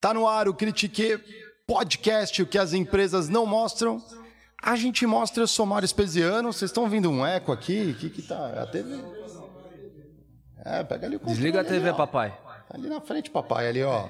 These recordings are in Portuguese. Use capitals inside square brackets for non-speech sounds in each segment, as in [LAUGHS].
Tá no ar o Critique Podcast, o que as empresas não mostram. A gente mostra, eu sou Mário Espesiano. Vocês estão ouvindo um eco aqui? O que que tá? A TV? É, pega ali o controle Desliga a ali, TV, ó. papai. Ali na frente, papai, ali, ó.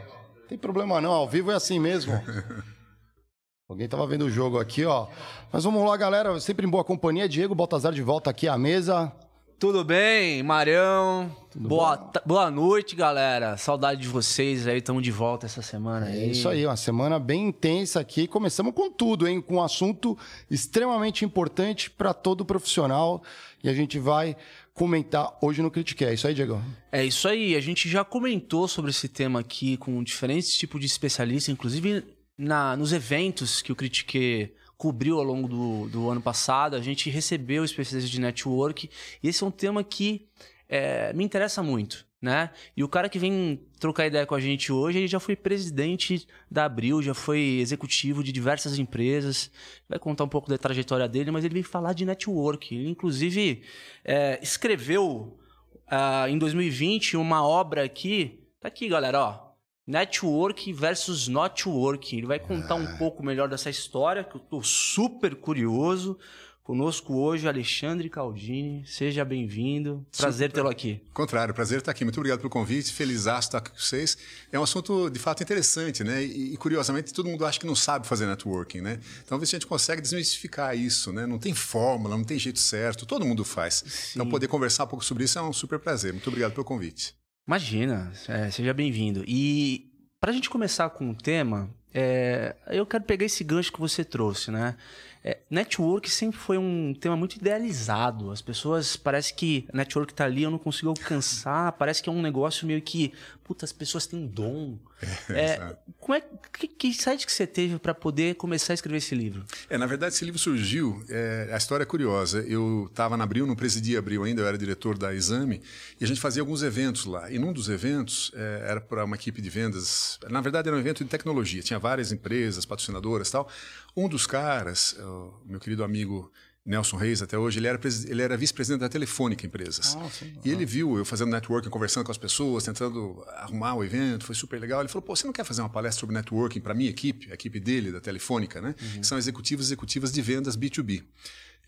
Tem problema não, ao vivo é assim mesmo. [LAUGHS] Alguém tava vendo o jogo aqui, ó. Mas vamos lá, galera. Sempre em boa companhia. Diego Baltazar de volta aqui à mesa. Tudo bem, Marião? boa, ta- boa noite, galera. Saudade de vocês aí, estamos de volta essa semana aí. É isso aí, uma semana bem intensa aqui. Começamos com tudo, hein? Com um assunto extremamente importante para todo profissional. E a gente vai comentar hoje no Critique. É isso aí, Diego? É isso aí, a gente já comentou sobre esse tema aqui com diferentes tipos de especialistas, inclusive na, nos eventos que o Critique cobriu ao longo do, do ano passado. A gente recebeu especialistas de network e esse é um tema que é, me interessa muito. Né? E o cara que vem trocar ideia com a gente hoje, ele já foi presidente da Abril, já foi executivo de diversas empresas. Vai contar um pouco da trajetória dele, mas ele vem falar de network. Ele, inclusive, é, escreveu ah, em 2020 uma obra aqui. Tá aqui, galera, ó. Network versus not work. Ele vai contar um pouco melhor dessa história, que eu tô super curioso. Conosco hoje, Alexandre Caldini. Seja bem-vindo. Prazer tê-lo aqui. Contrário, prazer estar aqui. Muito obrigado pelo convite. Feliz estar aqui com vocês. É um assunto de fato interessante, né? E, curiosamente todo mundo acha que não sabe fazer networking, né? Então, ver se a gente consegue desmistificar isso, né? Não tem fórmula, não tem jeito certo. Todo mundo faz. Sim. Então, poder conversar um pouco sobre isso é um super prazer. Muito obrigado pelo convite. Imagina, é, seja bem-vindo. E para a gente começar com o tema, é, eu quero pegar esse gancho que você trouxe, né? É, network sempre foi um tema muito idealizado. As pessoas parece que network tá ali, eu não consigo alcançar. Parece que é um negócio meio que, puta, as pessoas têm dom. É, como é que, que site que você teve para poder começar a escrever esse livro? É, na verdade, esse livro surgiu. É, a história é curiosa. Eu estava na Abril, não presidia Abril ainda, eu era diretor da Exame, e a gente fazia alguns eventos lá. E num dos eventos é, era para uma equipe de vendas. Na verdade, era um evento de tecnologia. Tinha várias empresas, patrocinadoras, tal. Um dos caras, o meu querido amigo Nelson Reis, até hoje, ele era, ele era vice-presidente da Telefônica Empresas. Ah, sim. E ele viu eu fazendo networking, conversando com as pessoas, tentando arrumar o evento, foi super legal. Ele falou: pô, você não quer fazer uma palestra sobre networking para minha equipe, a equipe dele, da Telefônica, né? Uhum. Que são executivos e executivas de vendas B2B.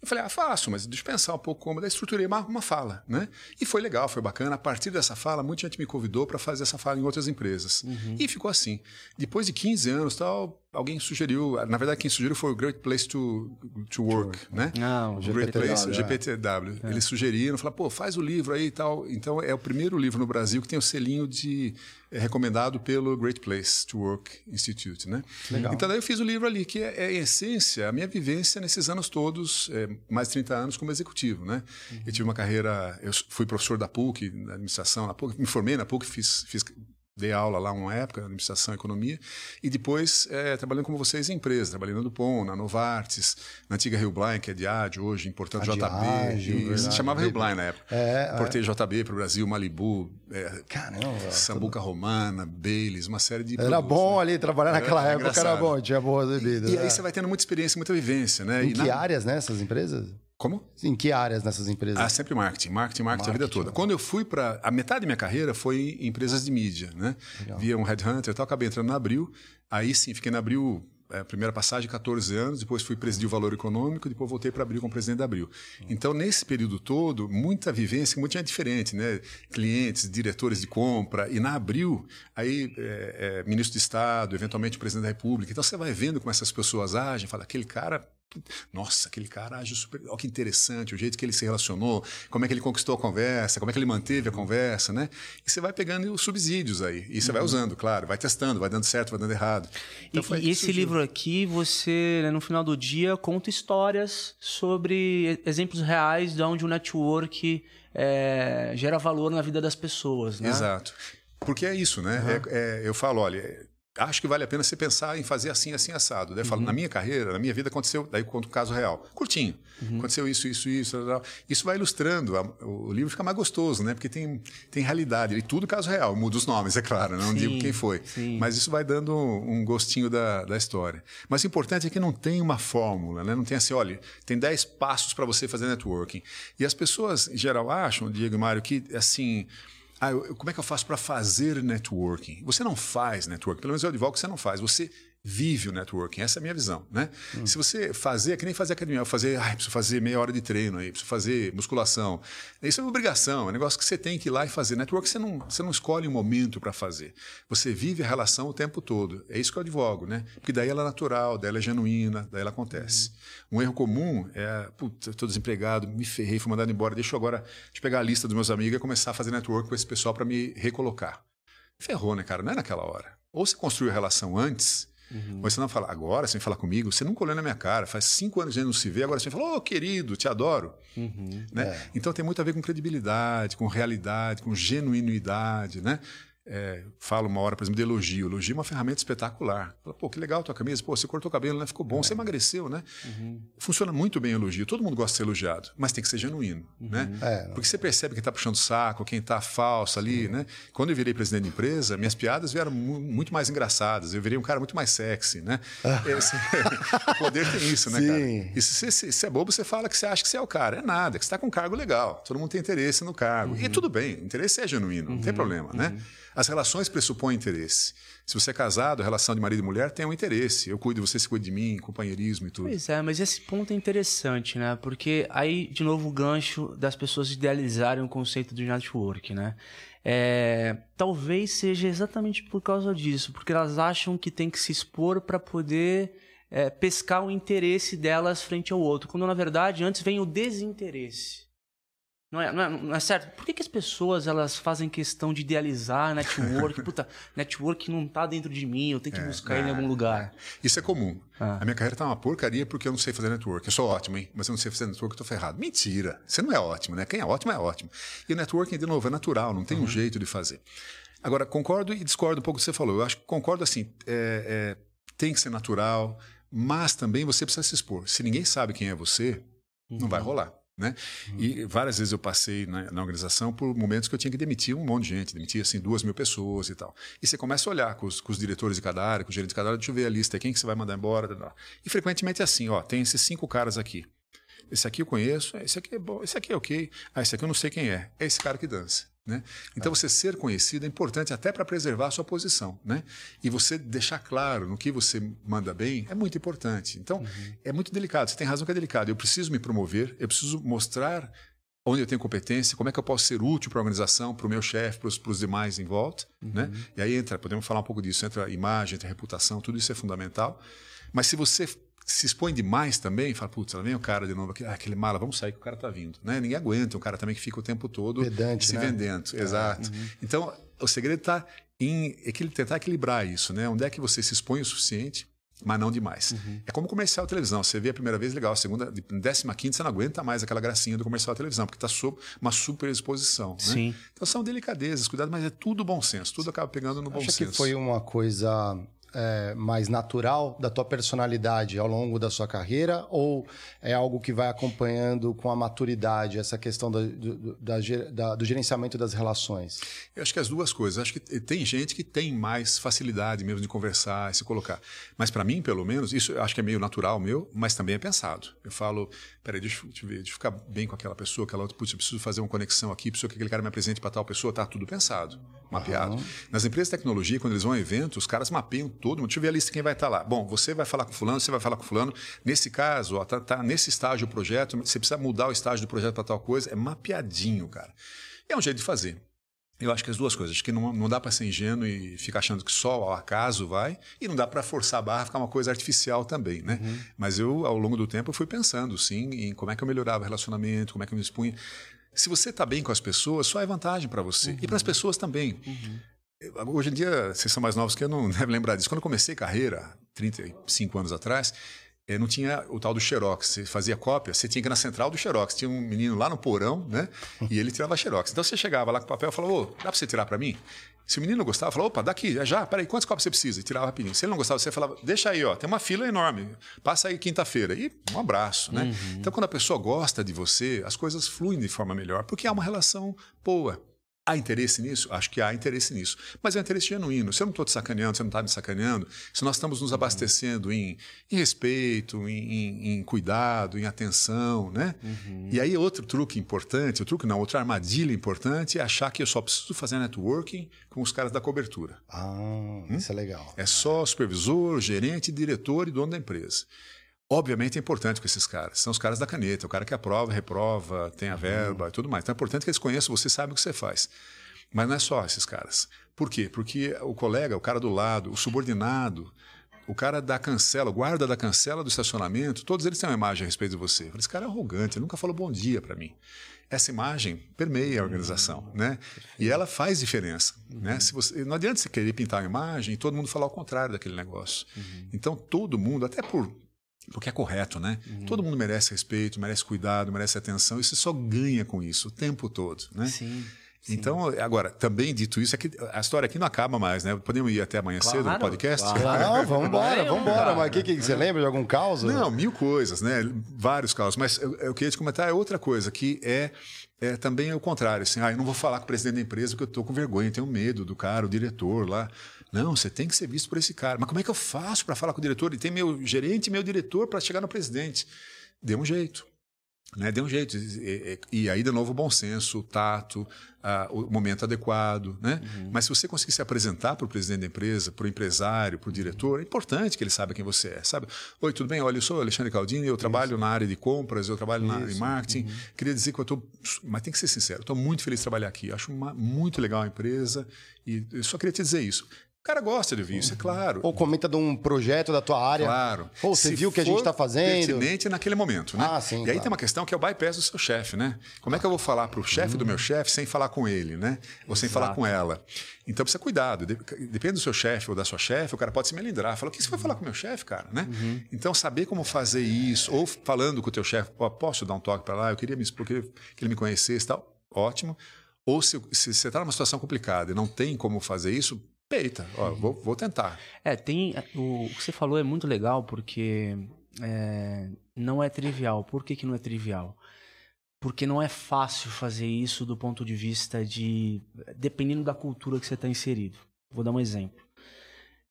Eu falei, ah, faço, mas deixa eu pensar um pouco como. Daí estruturei uma, uma fala, né? E foi legal, foi bacana. A partir dessa fala, muita gente me convidou para fazer essa fala em outras empresas. Uhum. E ficou assim. Depois de 15 anos tal, alguém sugeriu, na verdade quem sugeriu foi o Great Place to, to Work, né? Não, o Great Place, o é. GPTW. Eles sugeriram, falaram, pô, faz o livro aí e tal. Então é o primeiro livro no Brasil que tem o selinho de é, recomendado pelo Great Place to Work Institute, né? Legal. Então daí eu fiz o livro ali, que é, é, em essência a minha vivência nesses anos todos, é, mais de 30 anos como executivo, né? Eu tive uma carreira, eu fui professor da PUC, na administração, na PUC, me formei na PUC, fiz, fiz dei aula lá uma época, administração e economia, e depois é, trabalhando como vocês em empresa, trabalhando no Dupont, na Novartis, na antiga Rio Blind, que é Diageo hoje, importando A JB, Diageo, e se chamava Rio Blind na época. É, Portei JB para o Brasil, Malibu, é, Caramba. Sambuca Romana, Baileys, uma série de Era produtos, bom né? ali trabalhar naquela Era época, era engraçado. bom, tinha boas bebidas. E né? aí você vai tendo muita experiência, muita vivência, né? Em E que na- áreas, né, essas empresas? Como? Em que áreas nessas empresas? Ah, sempre marketing, marketing, marketing, a vida Marketing, toda. Quando eu fui para a metade da minha carreira foi em empresas de mídia, né? Via um headhunter e tal, acabei entrando na Abril. Aí sim, fiquei na Abril, é, primeira passagem 14 anos, depois fui presidir o Valor Econômico, depois voltei para Abril como presidente da Abril. Então, nesse período todo, muita vivência, muita gente diferente, né? Clientes, diretores de compra, e na Abril, aí é, é, ministro de Estado, eventualmente presidente da República. Então, você vai vendo como essas pessoas agem, fala, aquele cara nossa, aquele cara age super. Olha que interessante, o jeito que ele se relacionou, como é que ele conquistou a conversa, como é que ele manteve a conversa, né? E você vai pegando os subsídios aí. E você vai usando, claro, vai testando, vai dando certo, vai dando errado. Então, E- e, esse surgiu. livro aqui, você, né, no final do dia, conta histórias sobre exemplos reais de onde o network é, gera valor na vida das pessoas, né? Exato. Porque é isso, né? É- é- eu falo, olha, acho que vale a pena você pensar em fazer assim, assim, assado. Daí eu falo, na minha carreira, na minha vida aconteceu, daí eu conto um caso real, curtinho. Aconteceu isso, isso, isso. tal, tal. Isso vai ilustrando, o livro fica mais gostoso, né? Porque tem, tem realidade. E tudo caso real, muda os nomes, é claro, não Sim, digo quem foi. sim. Mas isso vai dando um gostinho da, da história. Mas o importante é que não tem uma fórmula, né? Não tem assim, olha, tem 10 passos para você fazer networking. E as pessoas, em geral, acham, Diego e Mário, que assim. Ah, eu- como é que eu faço para fazer networking? Você não faz networking, pelo menos eu advogo que você não faz. Você vive o networking. Essa é a minha visão, né? Se você fazer, é que nem fazer academia, fazer, ai, preciso fazer meia hora de treino aí, preciso fazer musculação. Isso é uma obrigação, é um negócio que você tem que ir lá e fazer. Network você não, você não escolhe um momento para fazer. Você vive a relação o tempo todo. É isso que eu advogo, né? Porque daí ela é natural, daí ela é genuína, daí ela acontece. Um erro comum é, puta, estou desempregado, me ferrei, fui mandado embora, deixa eu agora eu pegar a lista dos meus amigos e começar a fazer network com esse pessoal para me recolocar. Ferrou, né, cara? Não é naquela hora. Ou você construiu a relação antes, Uhum. ou você não fala, agora vem falar comigo, você nunca olhou na minha cara, faz cinco anos que a gente não se vê, agora você fala, ô querido, te adoro. Uhum. Né? Então tem muito a ver com credibilidade, com realidade, com genuinidade, né? É, falo uma hora, por exemplo, de elogio. Elogio é uma ferramenta espetacular. Fala, Pô, que legal a tua camisa. Pô, você cortou o cabelo, né? Ficou bom. Você emagreceu, né? Funciona muito bem o elogio. Todo mundo gosta de ser elogiado, mas tem que ser genuíno, né? É. Porque você percebe quem está puxando o saco, quem está falso ali, né? Quando eu virei presidente de empresa, minhas piadas vieram mu- muito mais engraçadas. Eu virei um cara muito mais sexy, né? [LAUGHS] Esse- o [LAUGHS] poder tem isso, né, cara? Sim. E se você é bobo, você fala que você acha que você é o cara. É nada, que você está com um cargo legal. Todo mundo tem interesse no cargo. E tudo bem, interesse é genuíno, não tem problema, né? As relações pressupõem interesse. Se você é casado, a relação de marido e mulher tem um interesse. Eu cuido, você se cuida de mim, companheirismo e tudo. Pois é, mas esse ponto é interessante, né? Porque aí, de novo, o gancho das pessoas idealizarem o conceito de network, né? É, talvez seja exatamente por causa disso, porque elas acham que tem que se expor para poder é, pescar o interesse delas frente ao outro, quando na verdade antes vem o desinteresse. Não é, não, é, não é certo? Por que, que as pessoas elas fazem questão de idealizar network? [LAUGHS] Puta, network não tá dentro de mim, eu tenho que buscar ele em algum lugar. Isso é comum. Ah. A minha carreira tá uma porcaria porque eu não sei fazer network. Eu sou ótimo, hein? Mas eu não sei fazer network, eu tô ferrado. Mentira! Você não é ótimo, né? Quem é ótimo é ótimo. E o networking, de novo, é natural, não tem um jeito de fazer. Agora, concordo e discordo um pouco do que você falou. Eu acho que concordo assim, é, é, tem que ser natural, mas também você precisa se expor. Se ninguém sabe quem é você, não vai rolar. Né? E várias vezes eu passei na, na organização por momentos que eu tinha que demitir um monte de gente, demitir assim duas mil pessoas e tal. E você começa a olhar com os, com os diretores de cada área, com os gerentes de cada área, deixa eu ver a lista, quem que você vai mandar embora. E frequentemente é assim, ó, tem esses cinco caras aqui. Esse aqui eu conheço, esse aqui é bom, esse aqui é ok. Ah, esse aqui eu não sei quem é. É esse cara que dança. Né? Então, você ser conhecido é importante até para preservar a sua posição. Né? E você deixar claro no que você manda bem é muito importante. Então, é muito delicado. Você tem razão que é delicado. Eu preciso me promover, eu preciso mostrar onde eu tenho competência, como é que eu posso ser útil para a organização, para o meu chefe, para os demais em volta. Né? E aí entra, podemos falar um pouco disso, entra imagem, entra a reputação, tudo isso é fundamental. Mas se você se expõe demais também, fala, putz, lá vem o cara de novo aqui, ah, aquele mala, vamos sair que o cara tá vindo. Né? Ninguém aguenta um cara também que fica o tempo todo Pedante, se né? vendendo. Exato. Então, o segredo está em tentar equilibrar isso, né? Onde é que você se expõe o suficiente, mas não demais. É como comercial televisão. Você vê a primeira vez, legal. A segunda, décima quinta, você não aguenta mais aquela gracinha do comercial televisão, porque está sob uma super exposição. Né? Sim. Então são delicadezas, cuidado, mas é tudo bom senso. Tudo acaba pegando no bom senso. que foi uma coisa é, mais natural da tua personalidade ao longo da sua carreira ou é algo que vai acompanhando com a maturidade essa questão da- do, da da- do gerenciamento das relações? Eu acho que as duas coisas. Acho que tem gente que tem mais facilidade mesmo de conversar, se colocar. Mas para mim, pelo menos, isso acho que é meio natural meu, mas também é pensado. Eu falo, peraí, deixa, deixa deixa eu ficar bem com aquela pessoa, aquela outra, putz, eu preciso fazer uma conexão aqui, preciso que aquele cara me apresente para tal pessoa, tá tudo pensado, mapeado. Nas empresas de tecnologia, quando eles vão a eventos, os caras mapeiam todo mundo. Deixa eu ver a lista de quem vai estar lá. Bom, você vai falar com fulano, você vai falar com fulano. Nesse caso, ó, tá, tá nesse estágio o projeto, você precisa mudar o estágio do projeto para tal coisa. É mapeadinho, cara. É um jeito de fazer. Eu acho que as duas coisas. Acho que não, não dá para ser ingênuo e ficar achando que só ao acaso vai, e não dá para forçar a barra, ficar uma coisa artificial também, né? Mas eu, ao longo do tempo, fui pensando, sim, em como é que eu melhorava o relacionamento, como é que eu me expunha. Se você está bem com as pessoas, só é vantagem para você. E para as pessoas também. Eu- Hoje em dia, vocês são mais novos que eu, não [LAUGHS] devem lembrar disso. Quando eu comecei carreira, 35 anos atrás, eh, não tinha o tal do Xerox. Você fazia cópia, você tinha que ir na central do Xerox. Tinha um menino lá no porão, né? E ele tirava Xerox. Então você chegava lá com o papel e falava, ô, dá para você tirar para mim? Se o menino gostava, falava, opa, daqui, já, já, peraí, quantas cópias você precisa? E tirava rapidinho. Se ele não gostava, você falava, deixa aí, ó, tem uma fila enorme, passa aí quinta-feira. E um abraço, né? Então, quando a pessoa gosta de você, as coisas fluem de forma melhor, porque há uma relação boa. Há interesse nisso? Acho que há interesse nisso. Mas é um interesse genuíno. Se eu não estou te sacaneando, você não está me sacaneando, se nós estamos nos abastecendo em, em respeito, em, em- em cuidado, em atenção, né? E aí outro truque importante, o truque não, outra armadilha importante é achar que eu só preciso fazer networking com os caras da cobertura. Ah, isso é legal. É só supervisor, gerente, diretor e dono da empresa. Obviamente é importante com esses caras. São os caras da caneta, o cara que aprova, reprova, tem a verba e tudo mais. Então é importante que eles conheçam você, sabe o que você faz. Mas não é só esses caras. Por quê? Porque o colega, o cara do lado, o subordinado, o cara da cancela, o guarda da cancela do estacionamento, todos eles têm uma imagem a respeito de você. Esse cara é arrogante, ele nunca falou bom dia para mim. Essa imagem permeia a organização, né? E ela faz diferença, né? Se você, não adianta você querer pintar uma imagem e todo mundo falar o contrário daquele negócio. Então todo mundo, até por porque é correto, né? Todo mundo merece respeito, merece cuidado, merece atenção, e você só ganha com isso o tempo todo, né? Sim. Então, agora, também dito isso, é que a história aqui não acaba mais, né? Podemos ir até amanhã Claro, cedo no podcast? claro. Não, [LAUGHS] vamos embora, vamos embora. Mas o que, que você lembra de algum caos? Não, mil coisas, né? Vários casos. Mas eu, eu queria te comentar é outra coisa, que é, é também o contrário. Assim, ah, eu não vou falar com o presidente da empresa porque eu estou com vergonha, tenho medo do cara, o diretor lá. Não, você tem que ser visto por esse cara. Mas como é que eu faço para falar com o diretor? E tem meu gerente e meu diretor para chegar no presidente. Dê um jeito. Né? Dê um jeito. E, e- e aí, de novo, o bom senso, o tato, ah, o momento adequado. Né? Mas se você conseguir se apresentar para o presidente da empresa, para o empresário, para o diretor, é importante que ele saiba quem você é. Sabe? Oi, tudo bem? Olha, eu sou Alexandre Caldini, eu trabalho na área de compras, eu trabalho na área de marketing. Queria dizer que eu estou. Mas tem que ser sincero, estou muito feliz de trabalhar aqui. Acho uma- muito legal a empresa e eu só queria te dizer isso. O cara gosta de ouvir isso, é claro. Ou comenta de um projeto da tua área. Claro. Ou você Se viu o que a gente está fazendo. pertinente naquele momento, né? Ah, sim, E aí claro. tem uma questão que é o bypass do seu chefe, né? Como é que eu vou falar para o chefe do meu chefe sem falar com ele, né? Ou sem falar com ela? Então precisa cuidado. De- Depende do seu chefe ou da sua chefe, o cara pode se melindrar. Fala, o que você vai falar com o meu chefe, cara, né? Então saber como fazer isso, ou falando com o teu chefe, "Pô, posso dar um toque para lá? Eu queria, me, eu queria que ele me conhecesse e tal. Ótimo. Ou se, se você está numa situação complicada e não tem como fazer isso, peita. Ó, vou, vou tentar. É, tem. O, o que você falou é muito legal porque é, não é trivial. Por que, que não é trivial? Porque não é fácil fazer isso do ponto de vista de. dependendo da cultura que você está inserido. Vou dar um exemplo.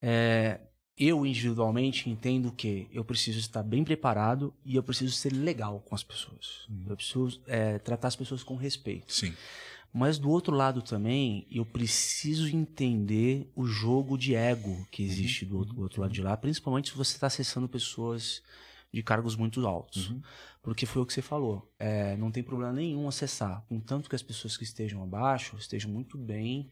É, eu, individualmente, entendo que eu preciso estar bem preparado e eu preciso ser legal com as pessoas. Eu preciso é, tratar as pessoas com respeito. Sim. Mas do outro lado também, eu preciso entender o jogo de ego que existe do outro, do outro lado de lá, principalmente se você está acessando pessoas de cargos muito altos. Porque foi o que você falou. É, não tem problema nenhum acessar. Contanto que as pessoas que estejam abaixo estejam muito bem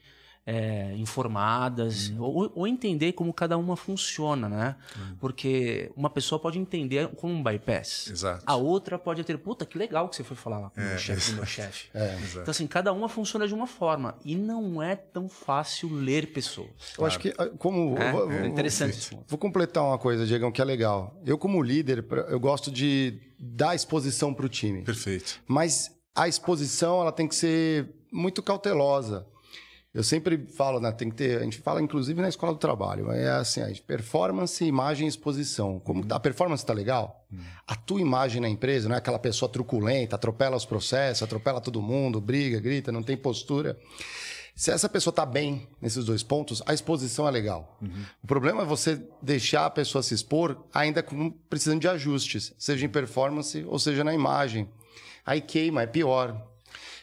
é, informadas, Uhum. ou, ou entender como cada uma funciona, né? Porque uma pessoa pode entender como um bypass. Exato. A outra pode ter, puta, que legal que você foi falar lá com o É, meu chefe, meu chefe. É. Então, assim, cada uma funciona de uma forma. E não é tão fácil ler pessoas. Eu acho que, ah, como. É, vou- é vou- interessante vou-. Vou completar uma coisa, Diegão, que é legal. Eu, como líder, eu gosto de dar exposição para o time. Perfeito. Mas a exposição ela tem que ser muito cautelosa. Eu sempre falo, né, tem que ter, a gente fala inclusive na escola do trabalho, é assim, a gente, performance, imagem e exposição. Como a performance está legal? A tua imagem na empresa, não é aquela pessoa truculenta, atropela os processos, atropela todo mundo, briga, grita, não tem postura. Se essa pessoa está bem nesses dois pontos, a exposição é legal. O problema é você deixar a pessoa se expor ainda com, precisando de ajustes, seja em performance ou seja na imagem. Aí queima, é pior.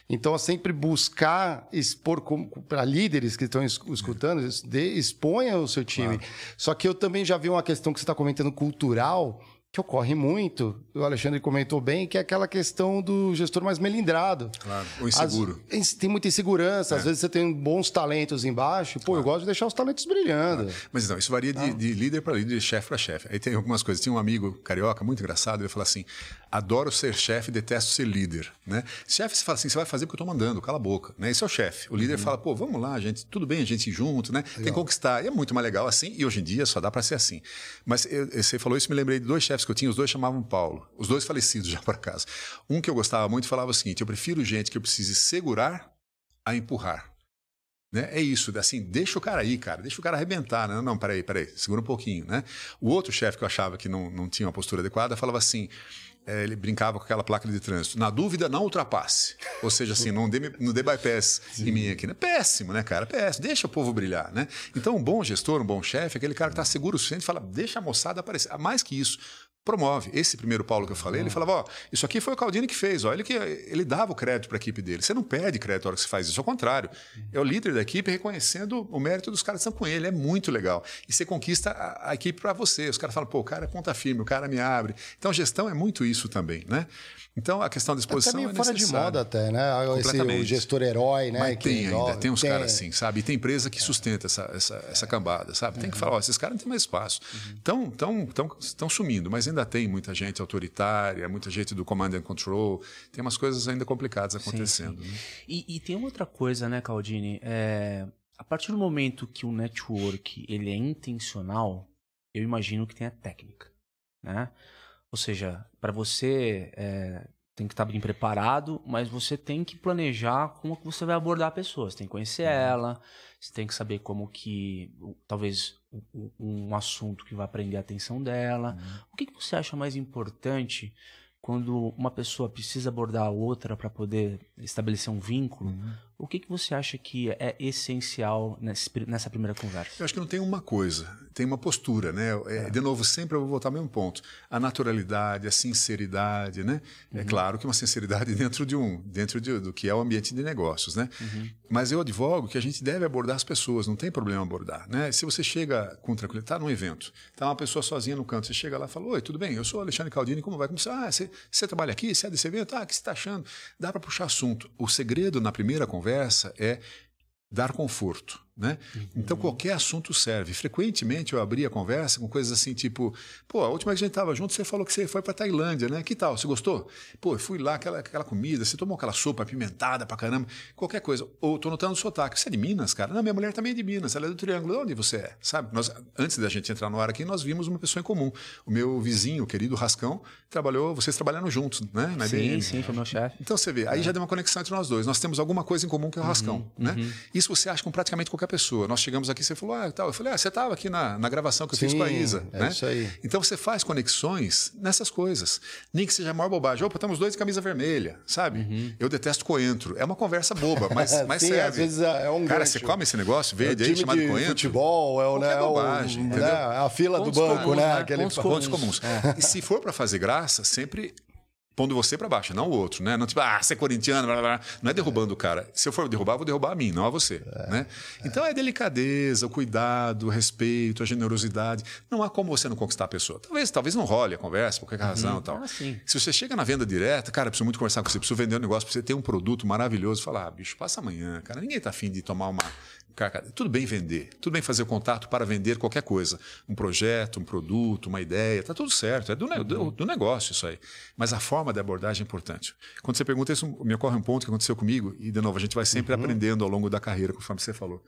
Então, é sempre buscar expor para líderes que estão es- escutando, es- de- exponha o seu time. Só que eu também já vi uma questão que você está comentando cultural, que ocorre muito, o Alexandre comentou bem, que é aquela questão do gestor mais melindrado. Claro. O inseguro. Às- tem muita insegurança, às vezes você tem bons talentos embaixo. Pô, eu gosto de deixar os talentos brilhando. Mas então, isso varia de, de líder para líder, de chefe para chefe. Aí tem algumas coisas. Tinha um amigo carioca muito engraçado, ele falou assim: adoro ser chefe, detesto ser líder. Né? Chefe, você fala assim: você vai fazer porque eu estou mandando, cala a boca. Né? Esse é o chefe. O líder fala: pô, vamos lá, gente, tudo bem a gente junto, né? Tem que conquistar. E é muito mais legal assim, e hoje em dia só dá para ser assim. Mas eu- você falou isso, me lembrei de dois chefes que eu tinha, os dois chamavam Paulo, os dois falecidos já por acaso. Um que eu gostava muito falava o seguinte: eu prefiro gente que eu precise segurar a empurrar. Né? É isso, assim, deixa o cara aí, cara, deixa o cara arrebentar. Né? Não, peraí, peraí, segura um pouquinho, né? O outro chefe que eu achava que não, não tinha uma postura adequada falava assim, eh, ele brincava com aquela placa de trânsito, na dúvida não ultrapasse. Ou seja, assim, não dê, não dê bypass em mim aqui. Né? Péssimo, né, cara? Péssimo, deixa o povo brilhar, né? Então, um bom gestor, um bom chefe, é aquele cara que está seguro o suficiente fala, deixa a moçada aparecer. Ah, Mais que isso, promove. Esse primeiro Paulo que eu falei, ele falava, ó, isso aqui foi o Caldini que fez, ó, ele que ele dava o crédito para a equipe dele. Você não perde crédito na hora que você faz isso, ao contrário. É o líder da equipe reconhecendo o mérito dos caras que estão com ele, é muito legal. E você conquista a, a equipe para você. Os caras falam, pô, o cara é ponta firme, o cara me abre. Então, gestão é muito isso também, né? Então, a questão da Tá exposição meio é fora de moda até, né? Esse, o gestor herói, né? Mas tem ainda, tem uns caras assim, sabe? E tem empresa que sustenta essa, essa, essa cambada, sabe? Tem que falar, ó, esses caras não têm mais espaço. Estão tão, tão, tão sumindo, mas ainda tem muita gente autoritária, muita gente do command and control. Tem umas coisas ainda complicadas acontecendo. né? E, e tem outra coisa, né, Caldini? É, a partir do momento que o network ele é intencional, eu imagino que tenha técnica, né? Ou seja, para você é, tem que estar bem preparado, mas você tem que planejar como que você vai abordar a pessoa. Você tem que conhecer ela, você tem que saber como que, talvez, um, um assunto que vai prender a atenção dela. O que, que você acha mais importante quando uma pessoa precisa abordar a outra para poder estabelecer um vínculo? O que, que você acha que é essencial nessa primeira conversa? Eu acho que não tem uma coisa, tem uma postura, né? É, De novo, sempre eu vou voltar ao mesmo ponto. A naturalidade, a sinceridade, né? É claro que uma sinceridade [LAUGHS] dentro de um, dentro de- do que é o ambiente de negócios, né? Mas eu advogo que a gente deve abordar as pessoas, não tem problema abordar, né? Se você chega com tranquilidade, tá num evento, tá uma pessoa sozinha no canto, você chega lá e fala, oi, tudo bem? Eu sou Alexandre Caldini, como vai? Você? Ah, você, você trabalha aqui? Você é desse evento? Ah, o que você está achando? Dá para puxar assunto. O segredo na primeira conversa é dar conforto, né? Então qualquer assunto serve. Frequentemente eu abria a conversa com coisas assim tipo, pô, a última vez que a gente estava junto você falou que você foi para Tailândia, né? Que tal? Você gostou? Pô, eu fui lá aquela aquela comida, você tomou aquela sopa apimentada pra caramba, qualquer coisa. Ou tô notando o sotaque. Você é de Minas, cara? Não, minha mulher também é de Minas, ela é do Triângulo. De onde você é? Sabe? Nós antes da gente entrar no ar aqui, nós vimos uma pessoa em comum. O meu vizinho, o querido Rascão, trabalhou, vocês trabalharam juntos, né? Na Sim, IBM. sim, foi meu chefe. Então você vê, aí já deu uma conexão entre nós dois. Nós temos alguma coisa em comum que é o Rascão, né? Isso você acha com praticamente qualquer pessoa. Nós chegamos aqui, você falou, ah, tal. Eu falei, ah, você estava aqui na, na gravação que eu fiz Sim, com a Isa, é né? isso aí. Então você faz conexões nessas coisas. Nem que seja a maior bobagem. Opa, estamos dois de camisa vermelha, sabe? Eu detesto coentro. É uma conversa boba, mas, [LAUGHS] mas Sim, serve. às vezes é um Cara, gancho. você come esse negócio É verde aí time chamado de coentro? futebol, é o, né, é o- bobagem, né, entendeu? a fila Pontos do banco, comuns, né? né? Aquele Pontos Pontos comuns. E se for para fazer graça, sempre pondo você para baixo, não o outro, né? Não tipo, ah, você é corintiano, blá, blá, blá. não é derrubando o cara. Se eu for derrubar, vou derrubar a mim, não a você, né? Então é delicadeza, o cuidado, o respeito, a generosidade. Não há como você não conquistar a pessoa. Talvez, talvez não role a conversa, por qualquer razão, e tal. Ah. Se você chega na venda direta, cara, preciso muito conversar com você, preciso vender um negócio, você ter um produto maravilhoso, falar, ah, bicho, passa amanhã, cara. Ninguém tá afim de tomar uma tudo bem vender, tudo bem fazer contato para vender qualquer coisa. Um projeto, um produto, uma ideia, tá tudo certo. É do, do- do negócio isso aí. Mas a forma de abordagem é importante. Quando você pergunta isso, me ocorre um ponto que aconteceu comigo, e de novo, a gente vai sempre aprendendo ao longo da carreira, conforme você falou.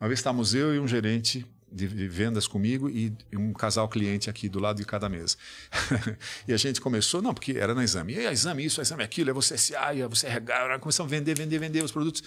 Uma vez estávamos eu e um gerente de, de vendas comigo e um casal cliente aqui do lado de cada mesa. [LAUGHS] e a gente começou, não, porque era na exame. E aí, exame isso, exame aquilo, é você SA, é você RH. Começamos a vender, vender, vender os produtos.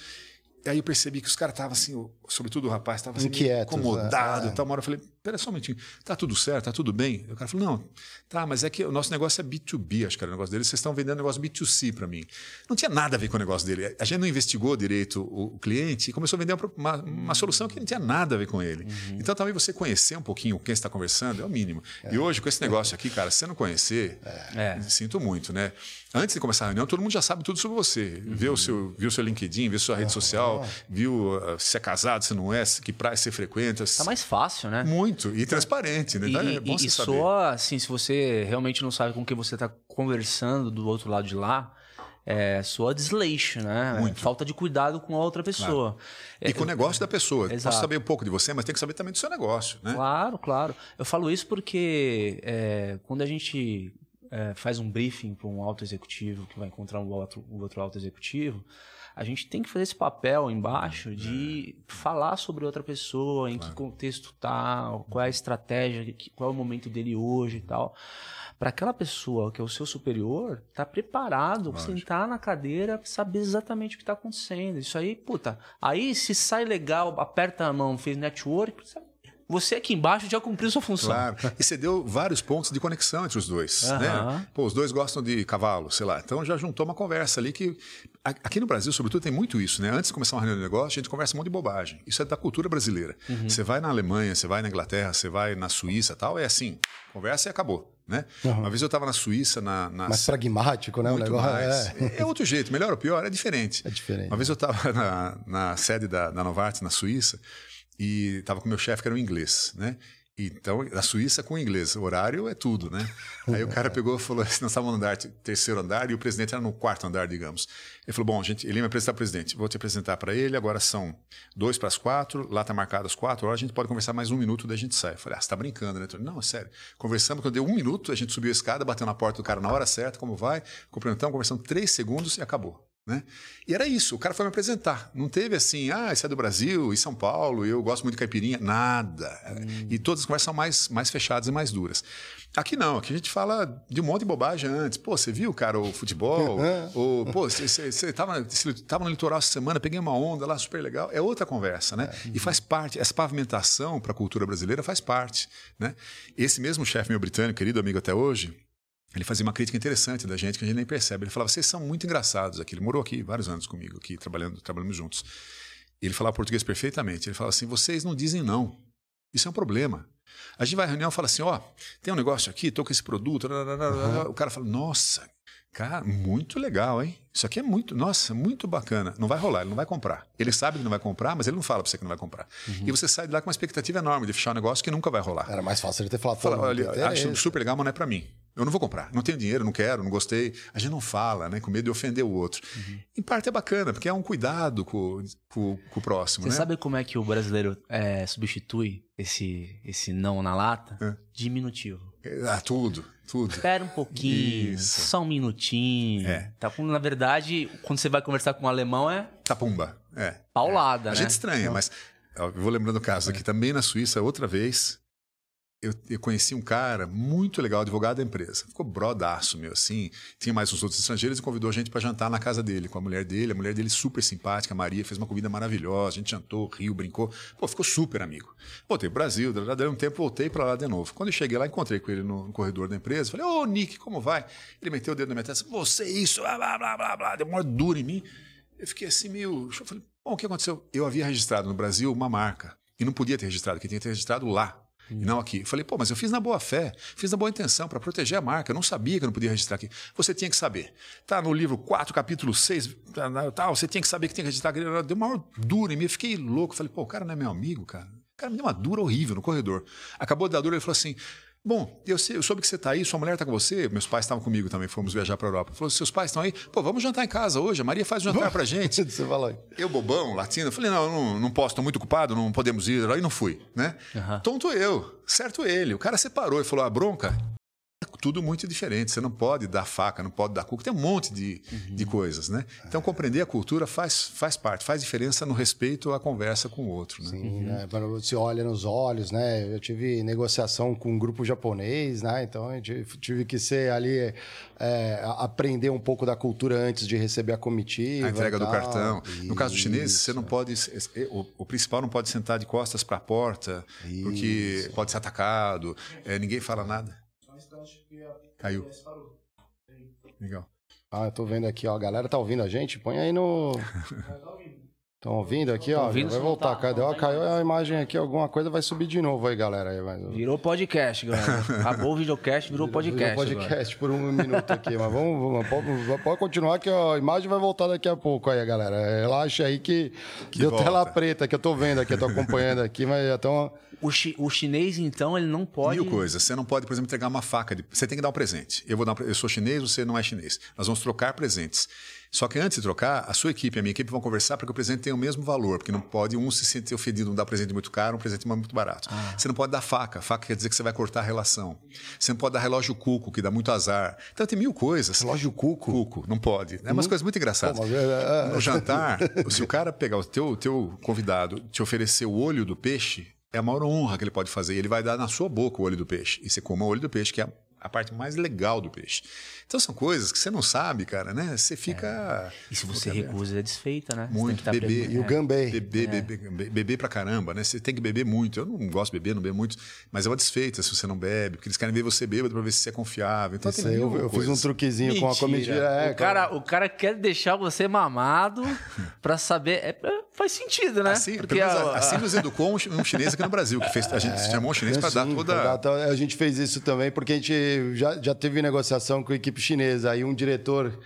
E aí eu percebi que os caras estavam assim, sobretudo o rapaz, estava assim, Inquietos, incomodado e tal. Uma hora eu falei, pera só um minutinho, tá tudo certo, tá tudo bem? O cara falou, não, tá, mas é que o nosso negócio é B2B, acho que era o negócio dele, vocês estão vendendo negócio B2C para mim. Não tinha nada a ver com o negócio dele. A gente não investigou direito o, o cliente e começou a vender uma, uma, uma solução que não tinha nada a ver com ele. Então também você conhecer um pouquinho quem está conversando é o mínimo. E hoje, com esse negócio aqui, cara, se você não conhecer, É. sinto muito, né? Antes de começar a reunião, todo mundo já sabe tudo sobre você. Vê o seu, viu o seu LinkedIn, viu sua rede social, viu uh, se é casado, se não é, que praia você frequenta. Tá mais fácil, né? Muito. E transparente, né? E, Então, é e- bom e você saber. soa, assim, se você realmente não sabe com quem você está conversando do outro lado de lá, é, soa desleixo, né? Muito. Falta de cuidado com a outra pessoa. E com o negócio da pessoa. Exato. Posso saber um pouco de você, mas tem que saber também do seu negócio, né? Claro, claro. Eu falo isso porque é, quando a gente é, faz um briefing para um alto executivo que vai encontrar um outro, um outro alto executivo, a gente tem que fazer esse papel embaixo de falar sobre outra pessoa, em que contexto tá, qual é a estratégia, qual é o momento dele hoje e tal. Para aquela pessoa que é o seu superior, tá preparado, sentar na cadeira, saber exatamente o que tá acontecendo. Isso aí, puta. Aí se sai legal, aperta a mão, fez network, sabe? Você aqui embaixo já cumpriu sua função. Claro. E você deu vários pontos de conexão entre os dois. Aham. Né? Pô, os dois gostam de cavalo, sei lá. Então já juntou uma conversa ali que. Aqui no Brasil, sobretudo, tem muito isso, né? Antes de começar uma reunião de negócio, a gente conversa um monte de bobagem. Isso é da cultura brasileira. Uhum. Você vai na Alemanha, você vai na Inglaterra, você vai na Suíça tal, é assim, conversa e acabou. Né? Uma vez eu estava na Suíça, na, na Mais pragmático, né? o muito negócio mais. é. É. outro jeito, melhor ou pior, é diferente. É diferente. Uma vez eu estava [LAUGHS] na, na sede da, da Novartis, na Suíça, e estava com meu chefe, que era um inglês, né? Então, na Suíça com inglês, o horário é tudo, né? Aí o cara [LAUGHS] pegou e falou: nós estávamos no andar, terceiro andar, e o presidente era no quarto andar, digamos. Ele falou: bom, gente, ele ia me apresentar presidente, vou te apresentar para ele, agora são dois para as quatro, lá está marcado as quatro horas, a gente pode conversar mais um minuto, daí a gente sai. Eu falei: ah, você está brincando, né? Ele, Não, é sério. Conversamos, quando deu um minuto, a gente subiu a escada, bateu na porta do cara na hora certa, como vai, cumprimentamos, conversamos três segundos e acabou. Né? E era isso, o cara foi me apresentar. Não teve assim, ah, isso é do Brasil, e São Paulo, eu gosto muito de caipirinha. Nada. E todas as conversas são mais, mais fechadas e mais duras. Aqui não, aqui a gente fala de um monte de bobagem antes. Pô, você viu, cara, o futebol? [LAUGHS] Ou, pô, você- você tava, no litoral essa semana, peguei uma onda lá super legal. É outra conversa, né? E faz parte, essa pavimentação para a cultura brasileira faz parte, né? Esse mesmo chefe meu britânico, querido amigo até hoje, ele fazia uma crítica interessante da gente que a gente nem percebe. Ele falava: vocês são muito engraçados aqui. Ele morou aqui vários anos comigo, aqui trabalhando, trabalhamos juntos. Ele falava português perfeitamente. Ele falava assim: vocês não dizem não. Isso é um problema. A gente vai à reunião e fala assim: ó, tem um negócio aqui, tô com esse produto. rararara. O cara fala: nossa, cara, muito legal, hein? Isso aqui é muito, nossa, muito bacana. Não vai rolar, ele não vai comprar. Ele sabe que não vai comprar, mas ele não fala pra você que não vai comprar. E você sai de lá com uma expectativa enorme de fechar um negócio que nunca vai rolar. Era mais fácil ele ter falado. Fala, olha, tem acho super legal, mas não é para mim. Eu não vou comprar. Não tenho dinheiro, não quero, não gostei. A gente não fala, né? Com medo de ofender o outro. Em parte é bacana, porque é um cuidado com, com- com o próximo, Você né? sabe como é que o brasileiro é, substitui esse, esse não na lata? É. Diminutivo. Ah, tudo, tudo. Espera um pouquinho, Isso. só um minutinho. É. Tá, na verdade, quando você vai conversar com um alemão é Tapumba. É. paulada, A né? gente estranha, mas ó, eu vou lembrando o caso aqui também na Suíça, outra vez. Eu, eu conheci um cara muito legal, advogado da empresa. Ficou brodaço, meu, assim. Tinha mais uns outros estrangeiros e convidou a gente para jantar na casa dele, com a mulher dele. A mulher dele super simpática, a Maria, fez uma comida maravilhosa. A gente jantou, riu, brincou. Pô, ficou super amigo. Voltei pro Brasil, deu um tempo, voltei para lá de novo. Quando eu cheguei lá, encontrei com ele no, no corredor da empresa. Falei, ô, Nick, como vai? Ele meteu o dedo na minha testa. Você isso, blá, blá, blá, blá, blá. Deu maior duro em mim. Eu fiquei assim meio... Eu falei, bom, o que aconteceu? Eu havia registrado no Brasil uma marca. E não podia ter registrado, que tinha que ter registrado lá. E não aqui. Eu falei, pô, mas eu fiz na boa fé, fiz na boa intenção, para proteger a marca. Eu não sabia que eu não podia registrar aqui. Você tinha que saber. Tá no livro 4, capítulo 6, tal, você tinha que saber que tinha que registrar. Deu uma dura em mim, eu fiquei louco. Falei, pô, o cara não é meu amigo, cara. O cara me deu uma dura horrível no corredor. Acabou de dar dura, ele falou assim. Bom, eu, sei, eu soube que você está aí, sua mulher está com você, meus pais estavam comigo também, fomos viajar para a Europa. Falou, seus pais estão aí? Pô, vamos jantar em casa hoje, a Maria faz um jantar para [LAUGHS] gente. você falou. Eu, bobão, latino, falei, não, não, não posso, estou muito ocupado, não podemos ir. Aí não fui, né? Uhum. Tonto eu, certo ele. O cara separou e falou, a bronca tudo muito diferente. Você não pode dar faca, não pode dar cuco, tem um monte de, uhum. de coisas, né? Então, compreender a cultura faz, faz parte, faz diferença no respeito à conversa com o outro, né? Sim, uhum. né? você olha nos olhos, né? Eu tive negociação com um grupo japonês, né? Então, eu tive que ser ali, é, aprender um pouco da cultura antes de receber a comitiva. A entrega do cartão. Isso. No caso do chinês, você não pode, o, o, principal não pode sentar de costas para a porta, Isso. porque pode ser atacado, é, ninguém fala nada. Caiu. Legal. Ah, eu tô vendo aqui, ó. A galera tá ouvindo a gente? Põe aí no. [LAUGHS] Estão ouvindo aqui, ó. Ouvindo, vai voltar. Tá, Cadê? Ó, caiu a imagem aqui, alguma coisa vai subir de novo aí, galera. Aí, mas... Virou podcast, galera. Acabou o videocast, virou podcast. Virou podcast agora. por um minuto aqui, mas vamos, vamos pode, continuar que a imagem vai voltar daqui a pouco aí, galera. Relaxa aí que, que deu volta. tela preta que eu tô vendo aqui, eu tô acompanhando aqui, mas até uma... O, chi, o chinês, então, ele não pode. Mil coisas. Você não pode, por exemplo, entregar uma faca. De... Você tem que dar um presente. Eu, vou dar um... eu sou chinês, você não é chinês. Nós vamos trocar presentes. Só que antes de trocar, a sua equipe e a minha equipe vão conversar para que o presente tenha o mesmo valor, porque não pode um se sentir ofendido, não dar presente muito caro, um presente muito barato. Ah. Você não pode dar faca, faca quer dizer que você vai cortar a relação. Você não pode dar relógio cuco, que dá muito azar. Então tem mil coisas. Relógio cuco? Cuco, não pode. É umas hum. coisas muito engraçadas. Pô, é, é... No jantar, [LAUGHS] se o cara pegar o teu, teu convidado, te oferecer o olho do peixe, é a maior honra que ele pode fazer. Ele vai dar na sua boca o olho do peixe. E você coma o olho do peixe, que é a parte mais legal do peixe. Então são coisas que você não sabe, cara, né? Você fica. É. E se você recusa, é desfeita, né? Muito. Tá beber. E o gambê. Beber, é. beber, beber pra caramba, né? Você tem que beber muito. Eu não gosto de beber, não bebo muito, mas é uma desfeita se você não bebe, porque eles querem ver você bêbado pra ver se você é confiável. Então, Isso aí, eu, eu fiz um truquezinho Mentira. com a comitiva. É, o, cara, o cara quer deixar você mamado [LAUGHS] pra saber. É, faz sentido, né? Assim, porque a, assim nos educou um, chinês aqui no Brasil, que fez, a gente é, chamou um chinês para dar toda. A gente fez isso também, porque a gente já, já teve negociação com a equipe chinesa. Aí um diretor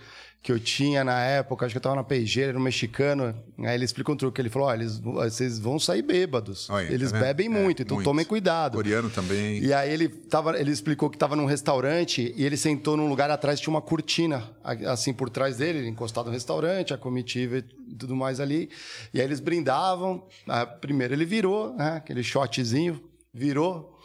que eu tinha na época, acho que eu tava na PG, era um mexicano. Aí ele explicou um truque. Ele falou: olha, eles, vocês vão sair bêbados. Olha, eles tá bebem muito, é, então muito. tomem cuidado. Coreano também. E aí ele, tava, ele explicou que estava num restaurante e ele sentou num lugar atrás, tinha uma cortina, assim, por trás dele, encostado no restaurante, a comitiva e tudo mais ali. E aí eles brindavam. Ah, primeiro ele virou, né, aquele shotzinho, virou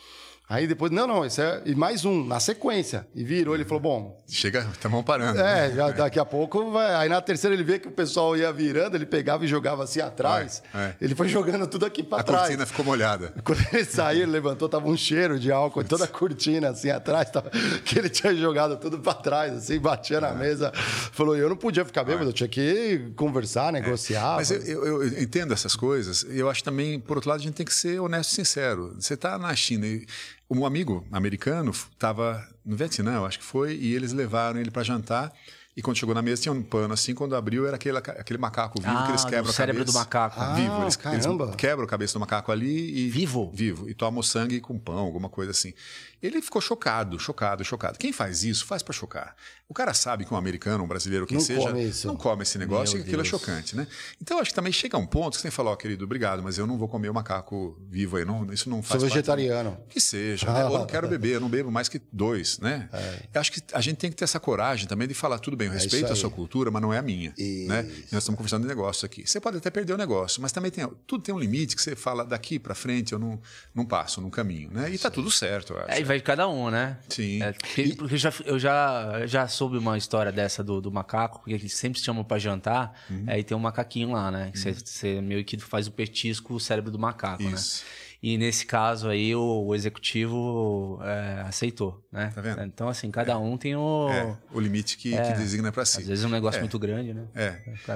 Aí depois, não, não, esse é. E mais um, na sequência. E virou, ele falou: bom. Chega, estamos parando. É, né? já, daqui a pouco vai. Aí na terceira ele vê que o pessoal ia virando, ele pegava e jogava assim atrás. É, é. Ele foi jogando tudo aqui para trás. A cortina ficou molhada. [LAUGHS] Quando ele saiu, ele levantou, tava um cheiro de álcool, toda a cortina assim atrás, tava, [LAUGHS] que ele tinha jogado tudo para trás, assim, batia na é. mesa. Falou: eu não podia ficar bêbado, eu tinha que conversar, é. negociar. Mas eu, eu, eu, entendo essas coisas, eu acho também, por outro lado, a gente tem que ser honesto e sincero. Você está na China e um amigo americano estava no Vietnã, eu acho que foi, e eles levaram ele para jantar. E quando chegou na mesa tinha um pano assim, quando abriu era aquele, aquele macaco vivo ah, que eles quebram a cérebro cabeça. do macaco. Ah, vivo. Eles, eles, quebram a cabeça do macaco ali e. Vivo? Vivo. E tomam sangue com pão, alguma coisa assim. Ele ficou chocado, chocado, chocado. Quem faz isso, faz para chocar. O cara sabe que um americano, um brasileiro, quem não seja, come isso. não come esse negócio Meu e aquilo é Deus. é chocante, né? Então acho que também chega um ponto que você tem que falar, ó, oh, querido, obrigado, mas eu não vou comer o macaco vivo aí, não, isso não faz Sou vegetariano. Que seja, né? Ou não quero [LAUGHS] beber, eu não bebo mais que dois, né? É. acho que a gente tem que ter essa coragem também de falar, tudo bem, eu é respeito a sua cultura, mas não é a minha, né? E nós estamos conversando de negócio aqui. Você pode até perder o negócio, mas também tem, tudo tem um limite que você fala daqui para frente, eu não, não passo, não caminho, né? E tá tudo certo, eu acho. Aí vai de cada um, né? Sim. É, porque, porque eu, já, eu já, já soube uma história dessa do, do macaco, que eles sempre se chamam para jantar, uhum. aí tem um macaquinho lá, né? Que uhum. você, meio que faz o petisco o cérebro do macaco, né? Isso. né? E nesse caso aí, o, o executivo é, aceitou, né? Tá vendo? Então, assim, cada é. um tem o... É, o limite que, é, que designa para si. Às vezes é um negócio é. muito grande, né? É.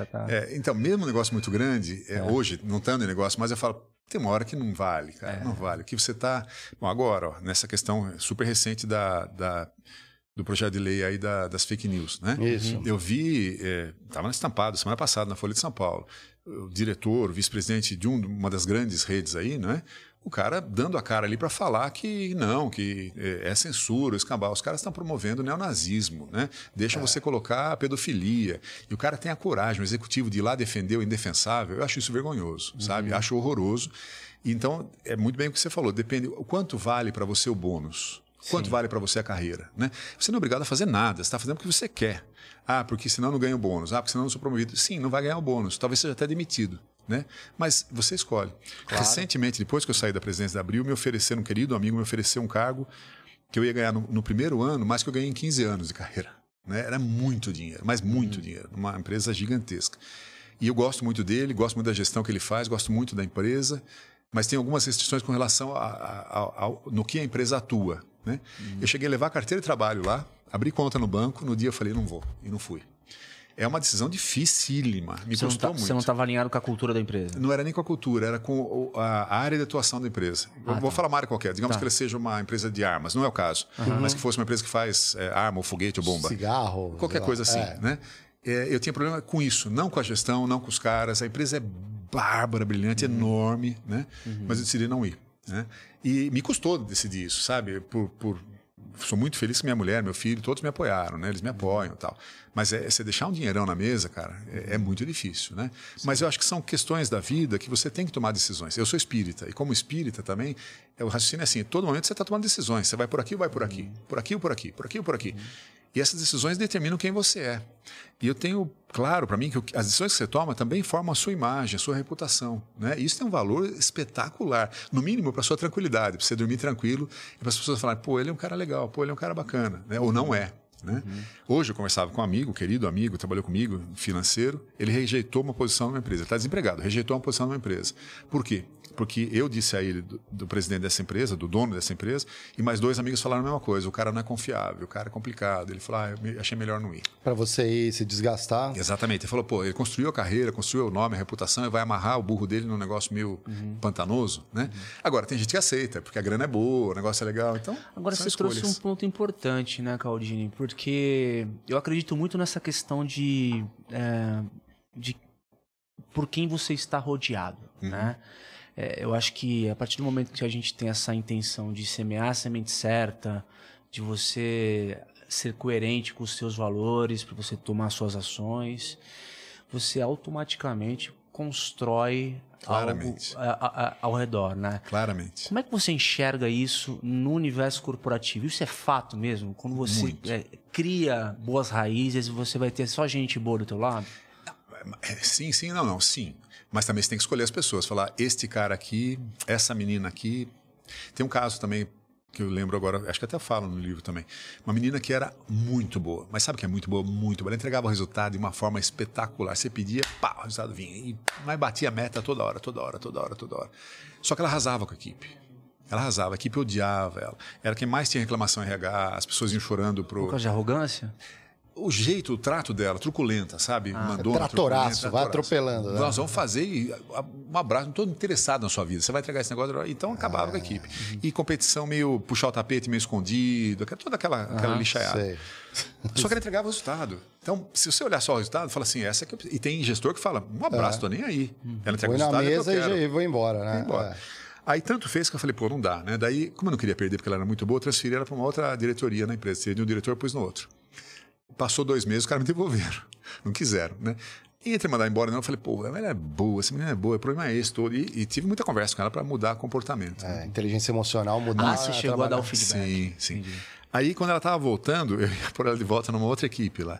Tá... é. Então, mesmo um negócio muito grande, é, hoje, não estando em negócio, mas eu falo, tem uma hora que não vale, cara, é. não vale. O que você está. Bom, agora, ó, nessa questão super recente da, da do projeto de lei aí da, das fake news, né? Isso. Eu vi, estava é, na estampado semana passada na Folha de São Paulo, o diretor, o vice-presidente de um, uma das grandes redes aí, não é? O cara dando a cara ali para falar que não, que é, é censura, escambau. Os caras estão promovendo neonazismo, né? Deixam é. você colocar a pedofilia. E o cara tem a coragem, o executivo, de ir lá defender o indefensável. Eu acho isso vergonhoso, uhum. sabe? Acho horroroso. Então, é muito bem o que você falou. Depende. O quanto vale para você o bônus? Quanto Sim. vale para você a carreira? Né? Você não é obrigado a fazer nada, você está fazendo o que você quer. Ah, porque senão não ganha o bônus. Ah, porque senão não sou promovido. Sim, não vai ganhar o bônus. Talvez seja até demitido. Né? Mas você escolhe. Claro. Recentemente, depois que eu saí da presidência da Abril, me ofereceram, um querido amigo me ofereceu um cargo que eu ia ganhar no, no primeiro ano, mais que eu ganhei em 15 anos de carreira. Né? Era muito dinheiro, mas muito uhum. dinheiro. Uma empresa gigantesca. E eu gosto muito dele, gosto muito da gestão que ele faz, gosto muito da empresa, mas tem algumas restrições com relação a, a, a, no que a empresa atua. Né? Uhum. Eu cheguei a levar a carteira de trabalho lá, abri conta no banco, no dia eu falei, não vou, e não fui. É uma decisão dificílima. Me você custou tá, muito. Você não estava alinhado com a cultura da empresa? Não era nem com a cultura, era com a área de atuação da empresa. Ah, vou tá. falar uma área qualquer. Digamos tá. que ele seja uma empresa de armas, não é o caso. Uhum. Mas que fosse uma empresa que faz é, arma, ou foguete, ou bomba. Cigarro. Qualquer coisa assim, é. né? É, eu tinha problema com isso, não com a gestão, não com os caras. A empresa é bárbara, brilhante, uhum. enorme, né? Uhum. Mas eu decidi não ir. Né? E me custou decidir isso, sabe? Por, por sou muito feliz que minha mulher, meu filho, todos me apoiaram, né? Eles me apoiam e tal. Mas é, você deixar um dinheirão na mesa, cara, é, é muito difícil, né? Sim. Mas eu acho que são questões da vida que você tem que tomar decisões. Eu sou espírita, e como espírita também, é, o raciocínio é assim, todo momento você está tomando decisões. Você vai por aqui ou vai por aqui? Por aqui ou por aqui? Por aqui ou por aqui? E essas decisões determinam quem você é. E eu tenho claro para mim que as decisões que você toma também formam a sua imagem, a sua reputação. Né? E isso tem um valor espetacular, no mínimo para sua tranquilidade, para você dormir tranquilo e para as pessoas falarem, pô, ele é um cara legal, pô, ele é um cara bacana, né? ou não é. Né? Uhum. Hoje eu conversava com um amigo, querido amigo, trabalhou comigo, financeiro, ele rejeitou uma posição numa empresa. Ele está desempregado, rejeitou uma posição numa empresa. Por quê? Porque eu disse a ele, do, do, presidente dessa empresa, do dono dessa empresa, e mais dois amigos falaram a mesma coisa: o cara não é confiável, o cara é complicado. Ele falou: ah, eu achei melhor não ir. Para você ir se desgastar? Exatamente. Ele falou: pô, ele construiu a carreira, construiu o nome, a reputação, e vai amarrar o burro dele num negócio meio uhum. pantanoso, né? Uhum. Agora, tem gente que aceita, porque a grana é boa, o negócio é legal, então. Agora, você escolhas. trouxe um ponto importante, né, Caldini? Porque eu acredito muito nessa questão de. É, de por quem você está rodeado, uhum. né? É, eu acho que a partir do momento que a gente tem essa intenção de semear a semente certa, de você ser coerente com os seus valores, para você tomar suas ações, você automaticamente constrói Claramente. algo a, a, ao redor, né? Claramente. Como é que você enxerga isso no universo corporativo? Isso é fato mesmo? Quando você é, cria boas raízes, você vai ter só gente boa do teu lado? Sim, sim, não, não, sim. Mas também você tem que escolher as pessoas, falar este cara aqui, essa menina aqui. Tem um caso também que eu lembro agora, acho que até falo no livro também. Uma menina que era muito boa, mas sabe que é muito boa? Muito boa. Ela entregava o resultado de uma forma espetacular. Você pedia, pá, o resultado vinha. E, mas batia a meta toda hora, toda hora, toda hora, toda hora. Só que ela arrasava com a equipe. Ela arrasava, a equipe odiava ela. Era quem mais tinha reclamação RH, as pessoas iam chorando pro. Por causa de arrogância? O jeito, o trato dela, truculenta, sabe? Ah, Mandona, tratoraço, vai atropelando. Né? Nós vamos fazer um abraço, não estou interessado na sua vida. Você vai entregar esse negócio. Então acabava ah, com a equipe. E competição meio puxar o tapete meio escondido, toda aquela, aquela lixaiada. Sei. Só que ela entregava o resultado. Então, se você olhar só o resultado, fala assim, essa que eu... E tem gestor que fala, um abraço, é. tô nem aí. Ela entrega Põe o resultado. na é mesa e, e vou embora, né? Vou embora. É. Aí tanto fez que eu falei, pô, não dá, né? Daí, como eu não queria perder porque ela era muito boa, eu transferi ela para uma outra diretoria na empresa. Seria de um diretor, pus no outro. Passou dois meses, os caras me devolveram. [LAUGHS] Não quiseram, né? E entre mandar embora, não, eu falei, pô, ela é boa, essa menina é boa, o problema é esse todo. E, e tive muita conversa com ela para mudar comportamento. É, né? inteligência emocional, mudar. Ah, você chegou a dar o feedback. Sim, sim. Entendi. Aí, quando ela estava voltando, [LAUGHS] eu ia por ela de volta numa outra equipe lá.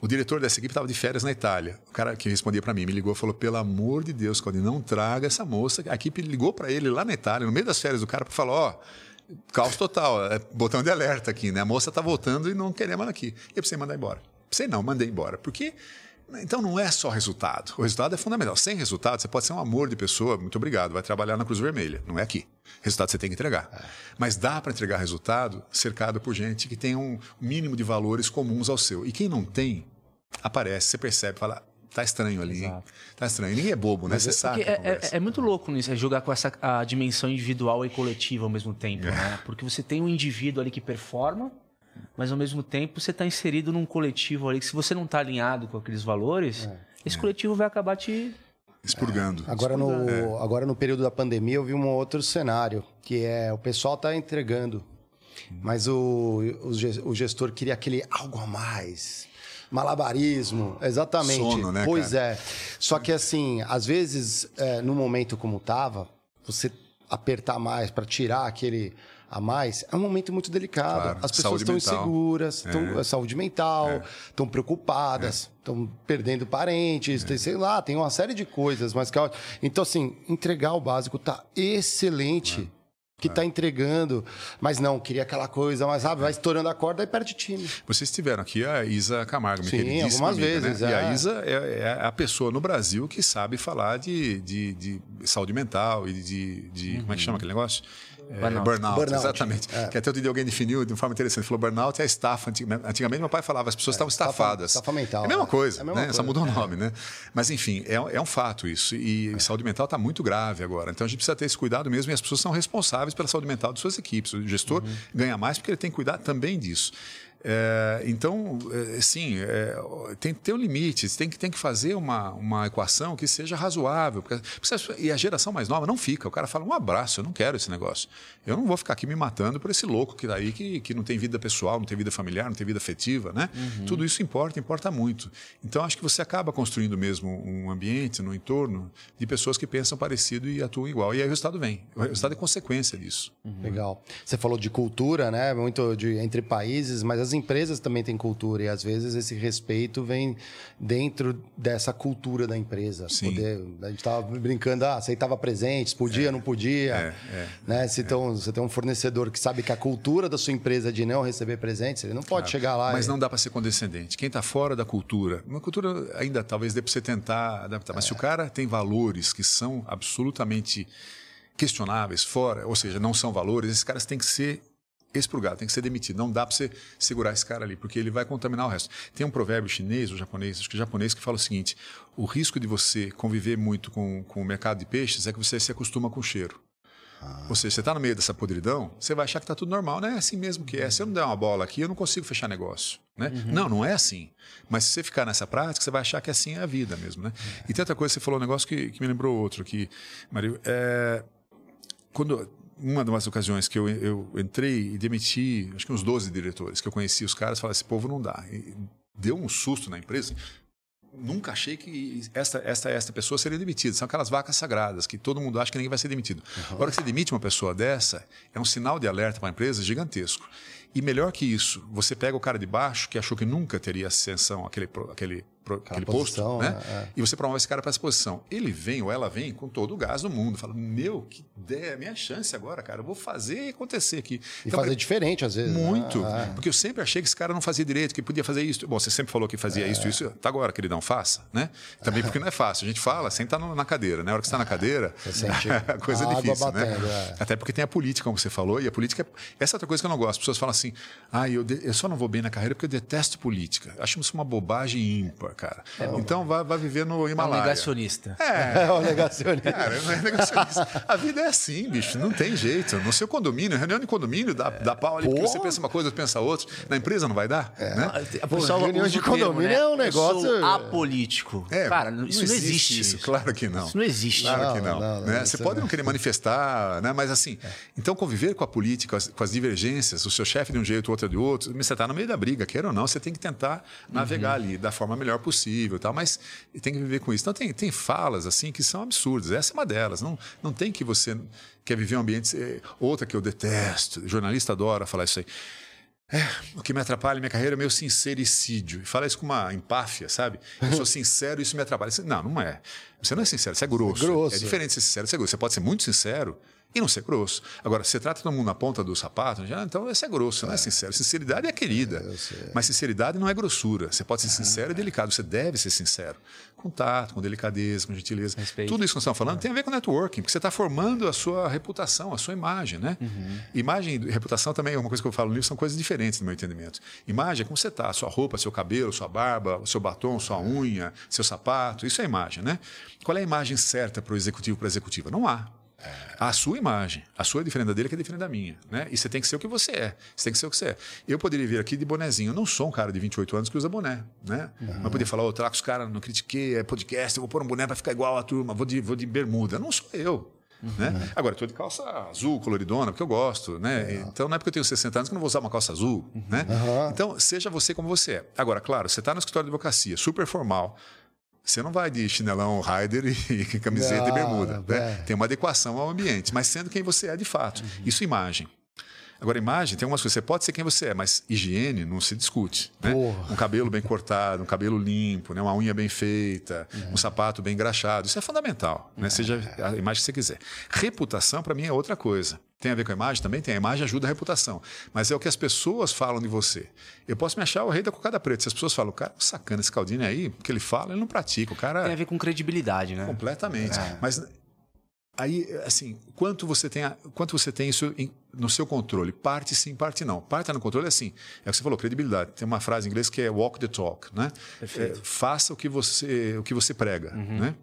O diretor dessa equipe estava de férias na Itália. O cara que respondia para mim me ligou e falou: pelo amor de Deus, Claudio, não traga essa moça. A equipe ligou para ele lá na Itália, no meio das férias do cara, para falar: ó. Oh, caos total, é botão de alerta aqui, né? A moça está voltando e não queremos ela aqui. E eu precisei mandar embora. Sei não, mandei embora. Porque então não é só resultado. O resultado é fundamental. Sem resultado, você pode ser um amor de pessoa, muito obrigado, vai trabalhar na Cruz Vermelha. Não é aqui. Resultado você tem que entregar. É. Mas dá para entregar resultado cercado por gente que tem um mínimo de valores comuns ao seu. E quem não tem, aparece, você percebe, fala. Tá estranho ali, Exato. Tá estranho. Ninguém é bobo, né? Você é, sabe. É, é, é, muito louco nisso, é jogar com essa a dimensão individual e coletiva ao mesmo tempo, é. né? Porque você tem um indivíduo ali que performa, mas ao mesmo tempo você está inserido num coletivo ali que se você não está alinhado com aqueles valores, é. esse é. coletivo vai acabar te expurgando. É. Agora, expurgando. No, agora no período da pandemia eu vi um outro cenário, que é o pessoal está entregando, mas o, o gestor queria aquele algo a mais malabarismo, exatamente. Sono, né, pois cara? é. Só que assim, às vezes, é, no momento como tava, você apertar mais para tirar aquele a mais, é um momento muito delicado. Claro, As pessoas estão inseguras, estão é. saúde mental, estão é. preocupadas, estão é. perdendo parentes, tem, sei lá, tem uma série de coisas, mas então assim, entregar o básico tá excelente que está entregando, mas não, queria aquela coisa, mas sabe, vai estourando a corda e perde time. Vocês tiveram aqui a Isa Camargo, Sim, algumas amiga, vezes. Né? É. E a Isa é, é, a pessoa no Brasil que sabe falar de, de, de saúde mental e de, de uhum. como é que chama aquele negócio? É, burnout. burnout. burnout. exatamente. É. Que até outro dia alguém definiu de uma forma interessante. Falou burnout é estafa. Antigamente meu pai falava, as pessoas é, estavam estafadas. Estafa mental. É a mesma coisa, é a mesma né? Coisa. Só mudou o nome, né? Mas enfim, é, é um fato isso. E saúde mental está muito grave agora. Então a gente precisa ter esse cuidado mesmo e as pessoas são responsáveis pela saúde mental de suas equipes. O gestor uhum. ganha mais porque ele tem que cuidar também disso. É, então, é, sim, é, tem que ter um limite, tem que, tem que fazer uma, uma equação que seja razoável. Porque, e a geração mais nova não fica. O cara fala, um abraço, eu não quero esse negócio. Eu não vou ficar aqui me matando por esse louco que daí tá que, que não tem vida pessoal, não tem vida familiar, não tem vida afetiva, né? Uhum. Tudo isso importa, importa muito. Então, acho que você acaba construindo mesmo um ambiente, no um entorno, de pessoas que pensam parecido e atuam igual. E aí o resultado vem. O resultado é consequência disso. Uhum. Legal. Você falou de cultura, né? Muito de, entre países, mas as empresas também têm cultura e às vezes esse respeito vem dentro dessa cultura da empresa. Sim. Poder, a gente estava brincando, ah, aceitava presentes, podia, é. não podia. É, é, né? Se você tem um fornecedor que sabe que a cultura da sua empresa é de não receber presentes, ele não pode claro. chegar lá. Mas e... não dá para ser condescendente. Quem está fora da cultura, uma cultura ainda talvez dê para você tentar adaptar, mas se o cara tem valores que são absolutamente questionáveis, fora, ou seja, não são valores, esses caras têm que ser expurgado, tem que ser demitido. Não dá para você segurar esse cara ali, porque ele vai contaminar o resto. Tem um provérbio chinês ou japonês, acho que japonês, que fala o seguinte: o risco de você conviver muito com, com o mercado de peixes é que você se acostuma com o cheiro. Ah. Ou seja, você está no meio dessa podridão, você vai achar que está tudo normal. Não é assim mesmo que é. Se eu não der uma bola aqui, eu não consigo fechar negócio. Né? Uhum. Não, não é assim. Mas se você ficar nessa prática, você vai achar que assim é a vida mesmo. Né? É. E tem outra coisa, você falou um negócio que, que me lembrou outro aqui, Mario. É, quando uma das ocasiões que eu, eu entrei e demiti, acho que uns 12 diretores, que eu conheci os caras, falei, esse povo não dá. E deu um susto na empresa. Nunca achei que esta, esta, esta pessoa seria demitida. São aquelas vacas sagradas que todo mundo acha que ninguém vai ser demitido. Uhum. A hora que você demite uma pessoa dessa, é um sinal de alerta para a empresa gigantesco. E melhor que isso, você pega o cara de baixo, que achou que nunca teria ascensão àquele, aquele posição, posto, né? É. E você promove esse cara para essa posição. Ele vem ou ela vem com todo o gás do mundo, fala: Meu, que ideia, é minha chance agora, cara. Eu vou fazer acontecer aqui. E então, fazer diferente, às vezes. Muito. Né? Porque eu sempre achei que esse cara não fazia direito, que podia fazer isso. Bom, você sempre falou que fazia é. isso, isso. Tá agora, queridão, faça, né? Também porque não é fácil. A gente fala sem estar na cadeira, né? A hora que você está na cadeira, [LAUGHS] a coisa é difícil, né? batendo, né? É. Até porque tem a política, como você falou, e a política. É... Essa é outra coisa que eu não gosto. As pessoas falam assim: ah, eu, de... eu só não vou bem na carreira porque eu detesto política. Acho isso uma bobagem ímpar, cara. É então, então vai, vai viver no Himalaia. É um negacionista. É, [LAUGHS] é um negacionista. Cara, não é negacionista. A vida é assim, bicho, não tem jeito. No seu condomínio, reunião de condomínio, dá, dá pau ali, Pô. porque você pensa uma coisa, pensa outra. Na empresa não vai dar? É. Né? A pessoa reunião de condomínio termo, né? é um negócio. Eu sou apolítico. É, Cara, isso não existe. Não existe isso. Claro que não. Isso não existe. Claro não, que não. não, não né? Você pode não querer manifestar, né? mas assim, é. então conviver com a política, com as, com as divergências, o seu chefe de um jeito, o outro de outro, você está no meio da briga, quer ou não, você tem que tentar navegar uhum. ali da forma melhor possível, tal, mas tem que viver com isso. Então tem, tem falas assim que são absurdas. Essa é uma delas. Não, não tem que você quer viver um ambiente. Eh, outra que eu detesto, jornalista adora falar isso aí. É, o que me atrapalha na minha carreira é meu sincericídio. E fala isso com uma empáfia, sabe? Eu sou [LAUGHS] sincero e isso me atrapalha. Não, não é. Você não é sincero, você é grosso. É, grosso. é diferente de ser sincero, você é grosso. Você pode ser muito sincero e não ser grosso. Agora, você trata todo mundo na ponta do sapato, já, então você é grosso, é. não é sincero. Sinceridade é querida. É, mas sinceridade não é grossura. Você pode ser sincero e delicado, você deve ser sincero. Com tato, com delicadeza, com gentileza. Respeito. Tudo isso que nós estamos falando é. tem a ver com networking, porque você está formando a sua reputação, a sua imagem. Né? Uhum. Imagem e reputação também é uma coisa que eu falo no livro, são coisas diferentes no meu entendimento. Imagem é como você está, sua roupa, seu cabelo, sua barba, seu batom, sua unha, seu sapato, isso é imagem. Né? Qual é a imagem certa para o executivo, para a executiva? Não há. A sua imagem. A sua é diferente da dele, que é diferente da minha. Né? E você tem que ser o que você é. Você tem que ser o que você é. Eu poderia vir aqui de bonezinho. Eu não sou um cara de 28 anos que usa boné. Né? Uhum. Mas poderia falar, oh, trago os caras, não critiquei, é podcast, eu vou pôr um boné para ficar igual a turma, vou de, vou de bermuda. Não sou eu. Uhum. Né? Agora, eu estou de calça azul, coloridona, porque eu gosto. Né? Uhum. Então, não é porque eu tenho 60 anos que eu não vou usar uma calça azul. Uhum. Né? Então, seja você como você é. Agora, claro, você está no escritório de advocacia, super formal. Você não vai de chinelão rider e, [LAUGHS] camiseta não, e bermuda. Né? É. Tem uma adequação ao ambiente, mas sendo quem você é de fato. Uhum. Isso imagem. Agora, imagem, tem algumas coisas. Você pode ser quem você é, mas higiene não se discute. Né? Um cabelo bem cortado, um cabelo limpo, né? uma unha bem feita, uhum. um sapato bem engraxado. Isso é fundamental, né? seja a imagem que você quiser. Reputação, para mim, é outra coisa. Tem a ver com a imagem também? Tem. A imagem ajuda a reputação. Mas é o que as pessoas falam de você. Eu posso me achar o rei da cocada preta. Se as pessoas falam, o cara, sacana esse Caldini aí, porque ele fala, ele não pratica. O cara. Tem a ver com credibilidade, né? Completamente. É. Mas Aí, assim, quanto você tem, quanto você tem isso em, no seu controle? Parte sim, parte não. Parte no controle é assim. É o que você falou, credibilidade. Tem uma frase em inglês que é walk the talk, né? É, faça o que você, o que você prega, uhum. né?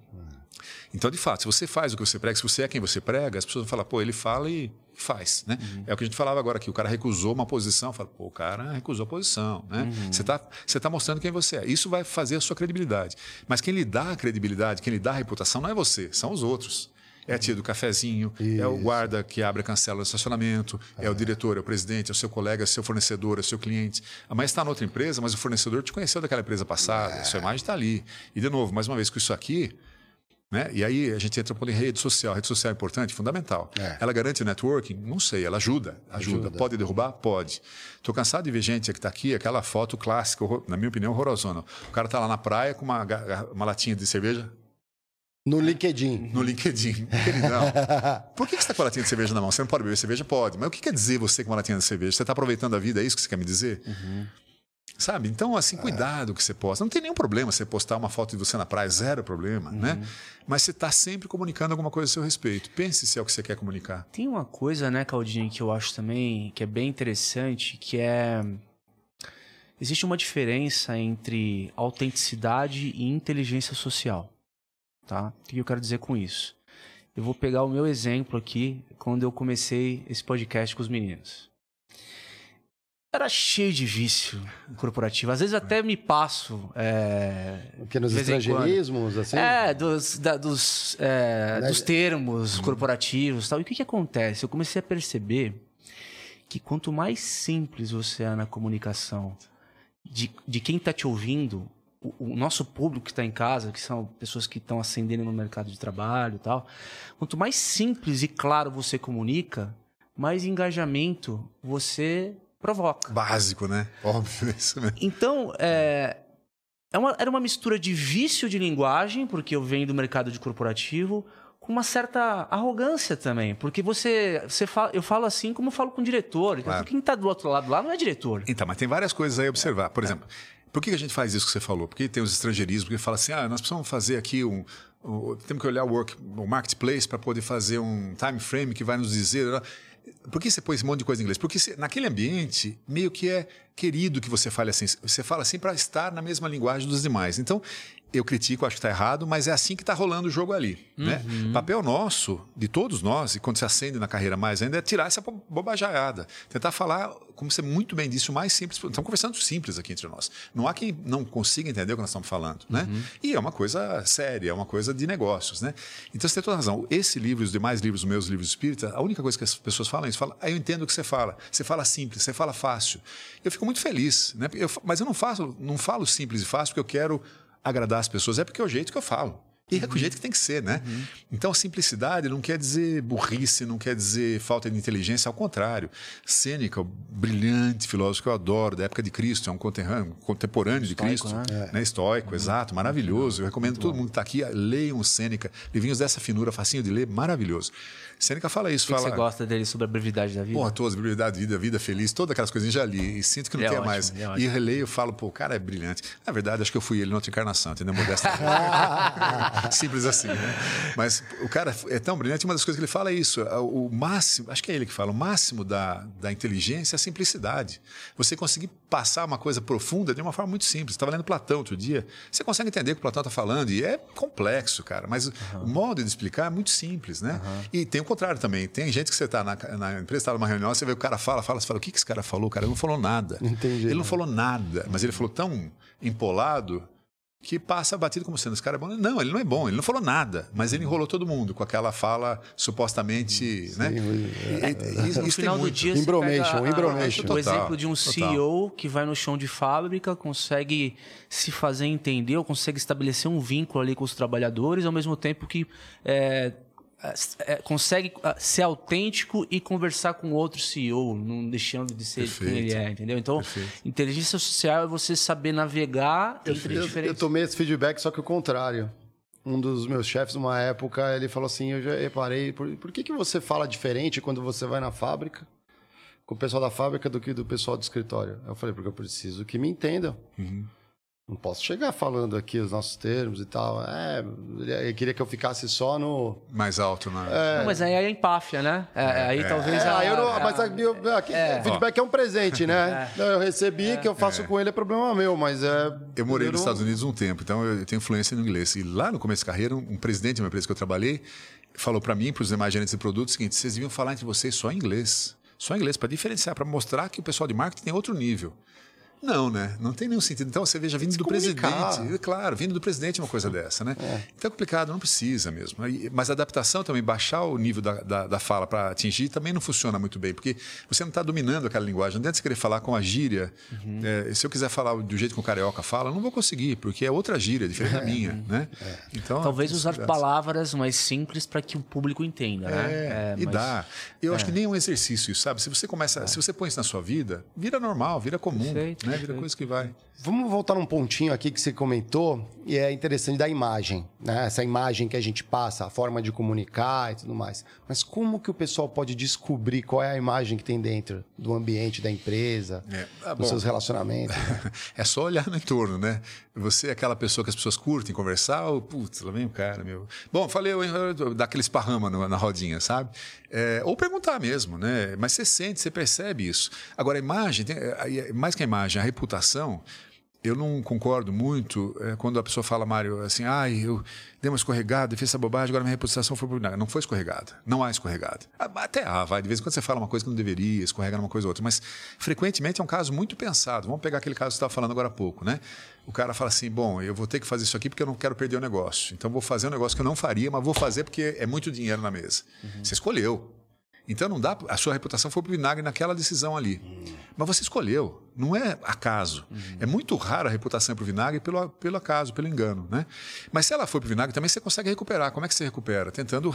Então, de fato, se você faz o que você prega, se você é quem você prega, as pessoas vão falar, pô, ele fala e faz, né? Uhum. É o que a gente falava agora aqui, o cara recusou uma posição, fala, pô, o cara recusou a posição, né? Uhum. Você está você tá mostrando quem você é. Isso vai fazer a sua credibilidade. Mas quem lhe dá a credibilidade, quem lhe dá a reputação não é você, são os outros. É a tia do cafezinho, Isso. é o guarda que abre a cancela do estacionamento, é. é o diretor, é o presidente, é o seu colega, é o seu fornecedor, é o seu cliente. A mãe está noutra empresa, mas o fornecedor te conheceu daquela empresa passada, é. sua imagem está ali. E, de novo, mais uma vez, com isso aqui, né? E aí a gente entra por rede social. Rede social é importante, fundamental. É. Ela garante o networking? Não sei, ela ajuda, ajuda. ajuda. Pode derrubar? Pode. Estou cansado de ver gente que está aqui, aquela foto clássica, na minha opinião, horrorosona. O cara está lá na praia com uma, uma latinha de cerveja, no LinkedIn. No LinkedIn. [LAUGHS] Queridão. Por que você está com a latinha de cerveja na mão? Você não pode beber cerveja? Pode. Mas o que quer dizer você com uma latinha de cerveja? Você está aproveitando a vida? É isso que você quer me dizer? Uhum. Sabe? Então, assim, cuidado é. que você posta. Não tem nenhum problema você postar uma foto de você na praia, zero problema, uhum. né? Mas você está sempre comunicando alguma coisa a seu respeito. Pense se é o que você quer comunicar. Tem uma coisa, né, Claudinho, que eu acho também que é bem interessante, que é... Existe uma diferença entre autenticidade e inteligência social. Tá? O que eu quero dizer com isso? Eu vou pegar o meu exemplo aqui quando eu comecei esse podcast com os meninos. Era cheio de vício corporativo. Às vezes até me passo. É, que nos estrangeirismos, assim? É, dos, da, dos, é, dos termos uhum. corporativos tal. E o que, que acontece? Eu comecei a perceber que quanto mais simples você é na comunicação de, de quem está te ouvindo, o, nosso público que está em casa, que são pessoas que estão ascendendo no mercado de trabalho e tal, quanto mais simples e claro você comunica, mais engajamento você provoca. Básico, né? Óbvio [LAUGHS] isso, né? Então, é, é uma, era uma mistura de vício de linguagem, porque eu venho do mercado de corporativo, com uma certa arrogância também, porque você, você fala, eu falo assim como eu falo com o diretor, então claro. quem está do outro lado lá não é diretor. Então, mas tem várias coisas aí a observar. Por é. exemplo, por que a gente faz isso que você falou? Porque tem os estrangeirismos, porque fala assim, ah, nós precisamos fazer aqui um, um temos que olhar o, work, o marketplace para poder fazer um time frame que vai nos dizer. Por que você põe esse monte de coisa em inglês? Porque você, naquele ambiente, meio que é querido que você fale assim. Você fala assim para estar na mesma linguagem dos demais. Então, eu critico, acho que está errado, mas é assim que está rolando o jogo ali. Né? Uhum. Né? Papel nosso, de todos nós, e quando se acende na carreira mais ainda, é tirar essa bobajada. Tentar falar, como você muito bem disse, o mais simples. Estamos conversando simples aqui entre nós. Não há quem não consiga entender o que nós estamos falando. Né? Uhum. E é uma coisa séria, é uma coisa de negócios. Né? Então você tem toda a razão. Esse livro os demais livros, os meus livros espírita, a única coisa que as pessoas falam é isso. Falam, ah, eu entendo o que você fala. Você fala simples, você fala fácil. Eu fico muito feliz. Né? Eu, mas eu não, faço, não falo simples e fácil porque eu quero agradar as pessoas, é porque é o jeito que eu falo. E é o jeito que tem que ser, né? Uhum. Então, simplicidade não quer dizer burrice, não quer dizer falta de inteligência, ao contrário. Sêneca, brilhante filósofo que eu adoro, da época de Cristo, é um contemporâneo, contemporâneo de Cristo, né? né? Estoico, uhum. exato, maravilhoso. Eu recomendo todo mundo que está aqui, leiam o Sêneca, livrinhos dessa finura, facinho de ler, maravilhoso. Sêneca fala isso. O que, fala, que você gosta dele sobre a brevidade da vida? Porra, todas, brevidade da vida, vida feliz, todas aquelas coisinhas já li. E sinto que não é ótimo, mais. É e releio, falo, pô, o cara é brilhante. Na verdade, acho que eu fui ele na outra encarnação, entendeu? Modesta. [LAUGHS] [LAUGHS] Simples assim, né? Mas o cara é tão brilhante, uma das coisas que ele fala é isso. O máximo, acho que é ele que fala, o máximo da, da inteligência é a simplicidade. Você conseguir passar uma coisa profunda de uma forma muito simples. Estava lendo Platão outro dia. Você consegue entender o que o Platão está falando, e é complexo, cara. Mas uhum. o modo de explicar é muito simples, né? Uhum. E tem o contrário também. Tem gente que você está na, na empresa, está numa reunião, você vê o cara fala, fala, você fala, o que, que esse cara falou? Cara, ele não falou nada. Entendi. Ele não falou nada, mas ele falou tão empolado que passa batido como sendo esse cara é bom. Não, ele não é bom, ele não falou nada, mas ele enrolou todo mundo com aquela fala supostamente, Sim, né? É, é, isso, no final do dia, embromation, embromation. O exemplo de um total. CEO que vai no chão de fábrica, consegue se fazer entender, ou consegue estabelecer um vínculo ali com os trabalhadores, ao mesmo tempo que é, é, consegue ah, ser autêntico e conversar com outro CEO, não deixando de ser Perfeito. quem ele é, entendeu? Então, Perfeito. inteligência social é você saber navegar eu, entre eu, diferentes... Eu tomei esse feedback, só que o contrário. Um dos meus chefes, numa época, ele falou assim, eu já reparei, por, por que, que você fala diferente quando você vai na fábrica, com o pessoal da fábrica, do que do pessoal do escritório? Eu falei, porque eu preciso que me entendam. Uhum. Não posso chegar falando aqui os nossos termos e tal. É, ele queria que eu ficasse só no. Mais alto, né? É... Não, mas aí é empáfia, né? É, é, aí é. talvez. É, a, não, mas aqui, aqui, é. feedback é um presente, né? É. Eu recebi, que eu faço com ele é problema meu, mas é. Eu morei nos Estados Unidos um tempo, então eu tenho influência no inglês. E lá no começo de carreira, um presidente de uma empresa que eu trabalhei falou para mim, para os demais gerentes de produtos, o seguinte: vocês deviam falar entre vocês só inglês. Só inglês, para diferenciar, para mostrar que o pessoal de marketing tem outro nível. Não, né? Não tem nenhum sentido. Então você veja, vindo do presidente. Claro, vindo do presidente uma coisa dessa, né? É. Então é complicado, não precisa mesmo. Mas a adaptação também, baixar o nível da, da, da fala para atingir, também não funciona muito bem, porque você não está dominando aquela linguagem. Não adianta você querer falar com a gíria. Uhum. É, se eu quiser falar do jeito que o carioca fala, eu não vou conseguir, porque é outra gíria, diferente da é. minha, né? É. Então, Talvez usar palavras mais simples para que o público entenda, né? É, e mas... dá. Eu acho que nem um exercício, sabe? Se você começa, se você põe isso na sua vida, vira normal, vira comum. Perfeito. Né? Né? Vira coisa que vai. Vamos voltar num pontinho aqui que você comentou, e é interessante da imagem, né? Essa imagem que a gente passa, a forma de comunicar e tudo mais. Mas como que o pessoal pode descobrir qual é a imagem que tem dentro do ambiente da empresa, é. ah, dos seus relacionamentos? [LAUGHS] é só olhar no entorno, né? Você é aquela pessoa que as pessoas curtem conversar, ou, putz, lá vem o cara, meu. Bom, falei daquele esparrama na rodinha, sabe? É, ou perguntar mesmo, né? Mas você sente, você percebe isso. Agora, a imagem, mais que a imagem, a reputação eu não concordo muito é, quando a pessoa fala, Mário, assim, ah, eu dei uma escorregada, fiz essa bobagem, agora minha reputação foi publicada. Não foi escorregada. Não há escorregada. Ah, até há, vai. De vez em quando você fala uma coisa que não deveria, escorrega numa coisa ou outra. Mas, frequentemente, é um caso muito pensado. Vamos pegar aquele caso que você estava falando agora há pouco, né? O cara fala assim, bom, eu vou ter que fazer isso aqui porque eu não quero perder o negócio. Então, vou fazer um negócio que eu não faria, mas vou fazer porque é muito dinheiro na mesa. Uhum. Você escolheu. Então não dá. A sua reputação foi para o vinagre naquela decisão ali. Mas você escolheu. Não é acaso. Uhum. É muito raro a reputação para o vinagre pelo, pelo acaso, pelo engano. Né? Mas se ela for para o vinagre, também você consegue recuperar. Como é que você recupera? Tentando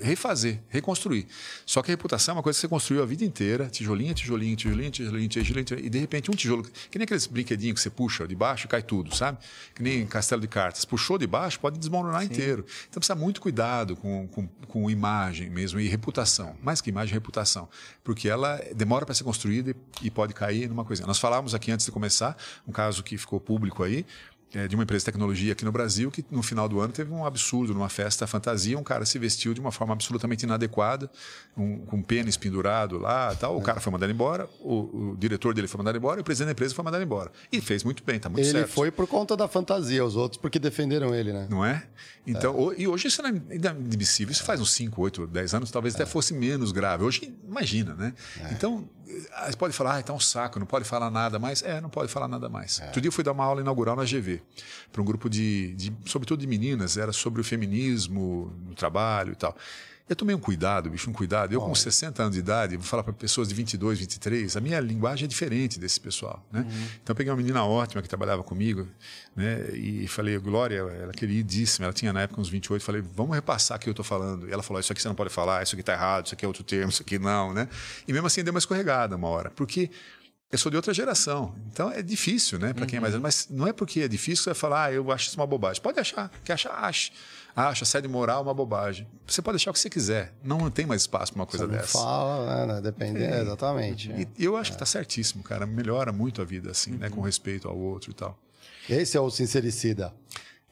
refazer, reconstruir. Só que a reputação é uma coisa que você construiu a vida inteira, tijolinho, tijolinho, tijolinho, tijolinho, tijolinho, tijolinho e de repente um tijolo, que nem aqueles brinquedinhos que você puxa de baixo e cai tudo, sabe? Que nem castelo de cartas. Puxou de baixo, pode desmoronar Sim. inteiro. Então precisa muito cuidado com, com, com imagem mesmo e reputação. Mais que imagem, reputação. Porque ela demora para ser construída e, e pode cair numa coisa. Nós falávamos aqui antes de começar, um caso que ficou público aí, é, de uma empresa de tecnologia aqui no Brasil que no final do ano teve um absurdo numa festa fantasia, um cara se vestiu de uma forma absolutamente inadequada, um, com um pênis pendurado lá, tal. O é. cara foi mandado embora, o, o, diretor dele foi mandado embora, e o presidente da empresa foi mandado embora. E fez muito bem, tá muito ele certo. Ele foi por conta da fantasia, os outros porque defenderam ele, né? Não é? Então, é. e hoje isso não é inadmissível. Isso faz uns 5, 8, 10 anos, talvez até é. fosse menos grave. Hoje, imagina, né? É. Então, você pode falar, ah, está um saco, não pode falar nada mais. É, não pode falar nada mais. É. Outro dia eu fui dar uma aula inaugural na GV, para um grupo de, de, sobretudo de meninas, era sobre o feminismo no trabalho e tal. Eu tomei um cuidado, bicho, um cuidado. Eu, com 60 anos de idade, vou falar para pessoas de 22, 23, a minha linguagem é diferente desse pessoal. Né? Uhum. Então, peguei uma menina ótima que trabalhava comigo né? e falei, Glória, ela queridíssima, ela tinha na época uns 28, falei, vamos repassar o que eu estou falando. E ela falou, isso aqui você não pode falar, isso aqui está errado, isso aqui é outro termo, isso aqui não. Né? E mesmo assim, deu uma escorregada uma hora, porque eu sou de outra geração. Então é difícil, né, para quem é mais velho. Mas não é porque é difícil que você vai falar, ah, eu acho isso uma bobagem. Pode achar, quer achar, ache acha assédio moral é uma bobagem. Você pode achar o que você quiser. Não tem mais espaço para uma coisa você não dessa. Fala, né? Depende, é, exatamente. E, eu acho é. que está certíssimo, cara. Melhora muito a vida, assim, uhum. né? Com uhum. respeito ao outro e tal. Esse é o sincericida.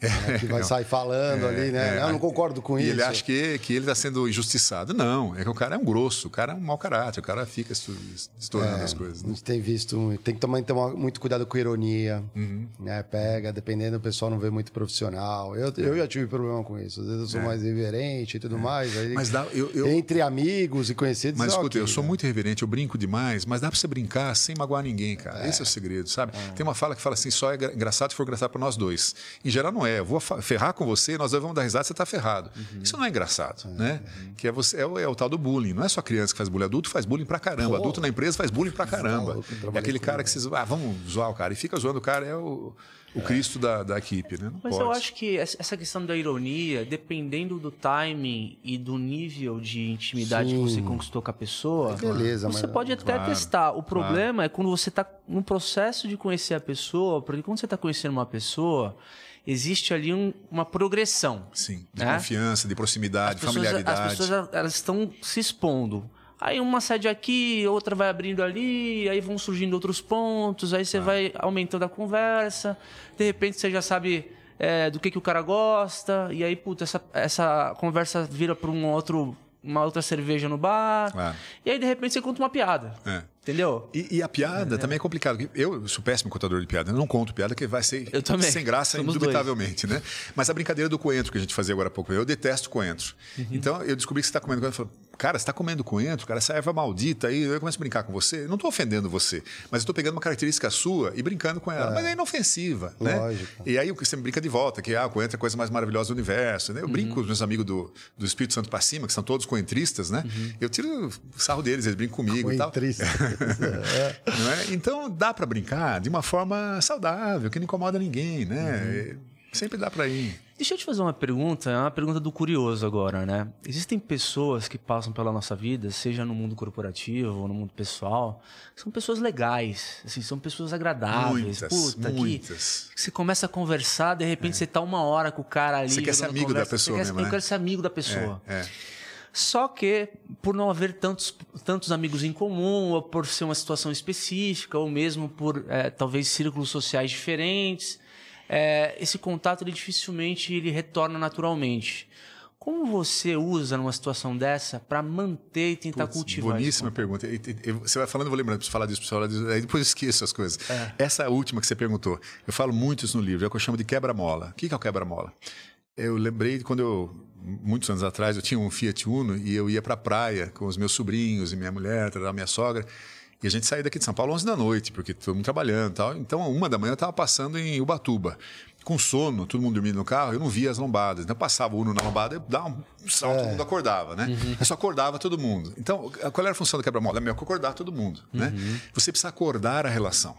É, que vai [LAUGHS] sair falando é, ali, né? É, eu não concordo com e isso. ele acha que, que ele está sendo injustiçado. Não, é que o cara é um grosso, o cara é um mau caráter, o cara fica estourando as coisas. Né? A gente tem visto, tem que também tomar muito cuidado com ironia, uhum. né? Pega, dependendo, o pessoal não vê muito profissional. Eu, eu já tive problema com isso. Às vezes eu sou mais reverente e tudo mais. Aí, mas dá, eu, eu... Entre amigos e conhecidos. Mas escuta, okay, eu sou né? muito reverente, eu brinco demais, mas dá pra você brincar sem magoar ninguém, cara. Esse é o segredo, sabe? Tem uma fala que fala assim: só é engraçado se for engraçado para nós dois. Em geral, não é. Eu vou ferrar com você, nós dois vamos dar risada, você está ferrado. Uhum. Isso não é engraçado, é, né? Uhum. Que é, você, é o, é, o, tal do bullying. Não é só criança que faz bullying, adulto faz bullying pra caramba. Adulto na empresa faz bullying pra caramba. é aquele cara que vocês. Ah, vamos zoar o cara. E fica zoando o cara, é o o Cristo da, da equipe, né? Não Mas pode. eu acho que essa questão da ironia, dependendo do timing e do nível de intimidade Sim. que você conquistou com a pessoa, Beleza, você mas... pode até claro, testar. O problema claro. é quando você está no processo de conhecer a pessoa, porque quando você está conhecendo uma pessoa, existe ali um, uma progressão. Sim, de né? confiança, de proximidade, pessoas, familiaridade. As pessoas elas estão se expondo. Aí uma sede aqui, outra vai abrindo ali, aí vão surgindo outros pontos, aí você ah. vai aumentando a conversa, de repente você já sabe é, do que, que o cara gosta, e aí, puta, essa, essa conversa vira para um outro uma outra cerveja no bar. Ah. E aí, de repente, você conta uma piada. É. Entendeu? E, e a piada é. também é complicado. Eu sou péssimo contador de piada. Eu não conto piada que vai ser sem graça, Somos indubitavelmente, dois. né? Mas a brincadeira do coentro que a gente fazia agora há pouco, eu detesto coentro. Uhum. Então, eu descobri que você está comendo coentro. Eu falei, cara, você está comendo coentro, cara, essa erva maldita aí. Eu começo a brincar com você. Não estou ofendendo você, mas eu estou pegando uma característica sua e brincando com ela. É. Mas é inofensiva, né? Lógico. E aí você me brinca de volta, que ah, o coentro é a coisa mais maravilhosa do universo. Né? Eu uhum. brinco com os meus amigos do, do Espírito Santo para cima, que são todos coentristas, né? Uhum. Eu tiro sarro deles, eles brincam comigo e tal. [LAUGHS] é. É? Então dá para brincar de uma forma saudável, que não incomoda ninguém, né? Uhum. Sempre dá para ir. Deixa eu te fazer uma pergunta, é uma pergunta do curioso agora, né? Existem pessoas que passam pela nossa vida, seja no mundo corporativo ou no mundo pessoal, são pessoas legais, assim, são pessoas agradáveis. Muitas, Puta, muitas. Que você começa a conversar, de repente é. você tá uma hora com o cara ali. Você quer ser amigo conversa, da pessoa você mesmo, quer, né? Eu quero ser amigo da pessoa. É, é. Só que, por não haver tantos, tantos amigos em comum, ou por ser uma situação específica, ou mesmo por é, talvez círculos sociais diferentes, é, esse contato ele dificilmente ele retorna naturalmente. Como você usa numa situação dessa para manter e tentar Puts, cultivar Boníssima pergunta. Você vai falando, eu vou lembrando, preciso falar disso, falar disso, aí depois esqueço as coisas. É. Essa última que você perguntou, eu falo muito isso no livro, é o que eu chamo de quebra-mola. O que é o quebra-mola? Eu lembrei de quando eu, muitos anos atrás, eu tinha um Fiat Uno e eu ia para a praia com os meus sobrinhos e minha mulher, a minha sogra. E a gente saía daqui de São Paulo 11 da noite, porque todo mundo trabalhando e tal. Então, uma da manhã eu estava passando em Ubatuba. Com sono, todo mundo dormindo no carro, eu não via as lombadas. Então, passava o Uno na lombada, eu dava um salto, é. todo mundo acordava, né? Uhum. Eu só acordava todo mundo. Então, qual era a função do quebra-mola? É melhor acordar todo mundo, né? uhum. né? Você precisa acordar a relação.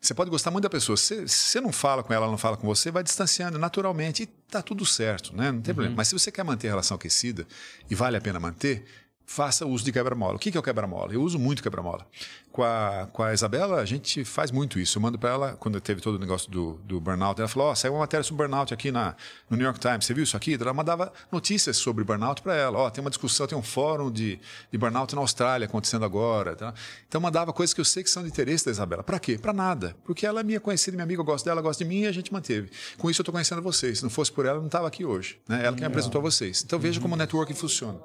Você pode gostar muito da pessoa. Se você não fala com ela, ela não fala com você, vai distanciando naturalmente e tá tudo certo, né? Não tem uhum. problema. Mas se você quer manter a relação aquecida e vale a pena manter, faça uso de quebra-mola. O que é o quebra-mola? Eu uso muito quebra-mola. Com a, com a Isabela, a gente faz muito isso. Eu mando para ela, quando teve todo o negócio do, do burnout, ela falou: oh, saiu uma matéria sobre burnout aqui na, no New York Times, você viu isso aqui? Ela mandava notícias sobre burnout para ela. Oh, tem uma discussão, tem um fórum de, de burnout na Austrália acontecendo agora. Tá? Então, mandava coisas que eu sei que são de interesse da Isabela. Para quê? Para nada. Porque ela é minha conhecida, minha amiga, eu gosto dela, gosta de mim e a gente manteve. Com isso, eu estou conhecendo vocês. Se não fosse por ela, eu não estava aqui hoje. Né? Ela que me apresentou a vocês. Então, veja como o networking funciona.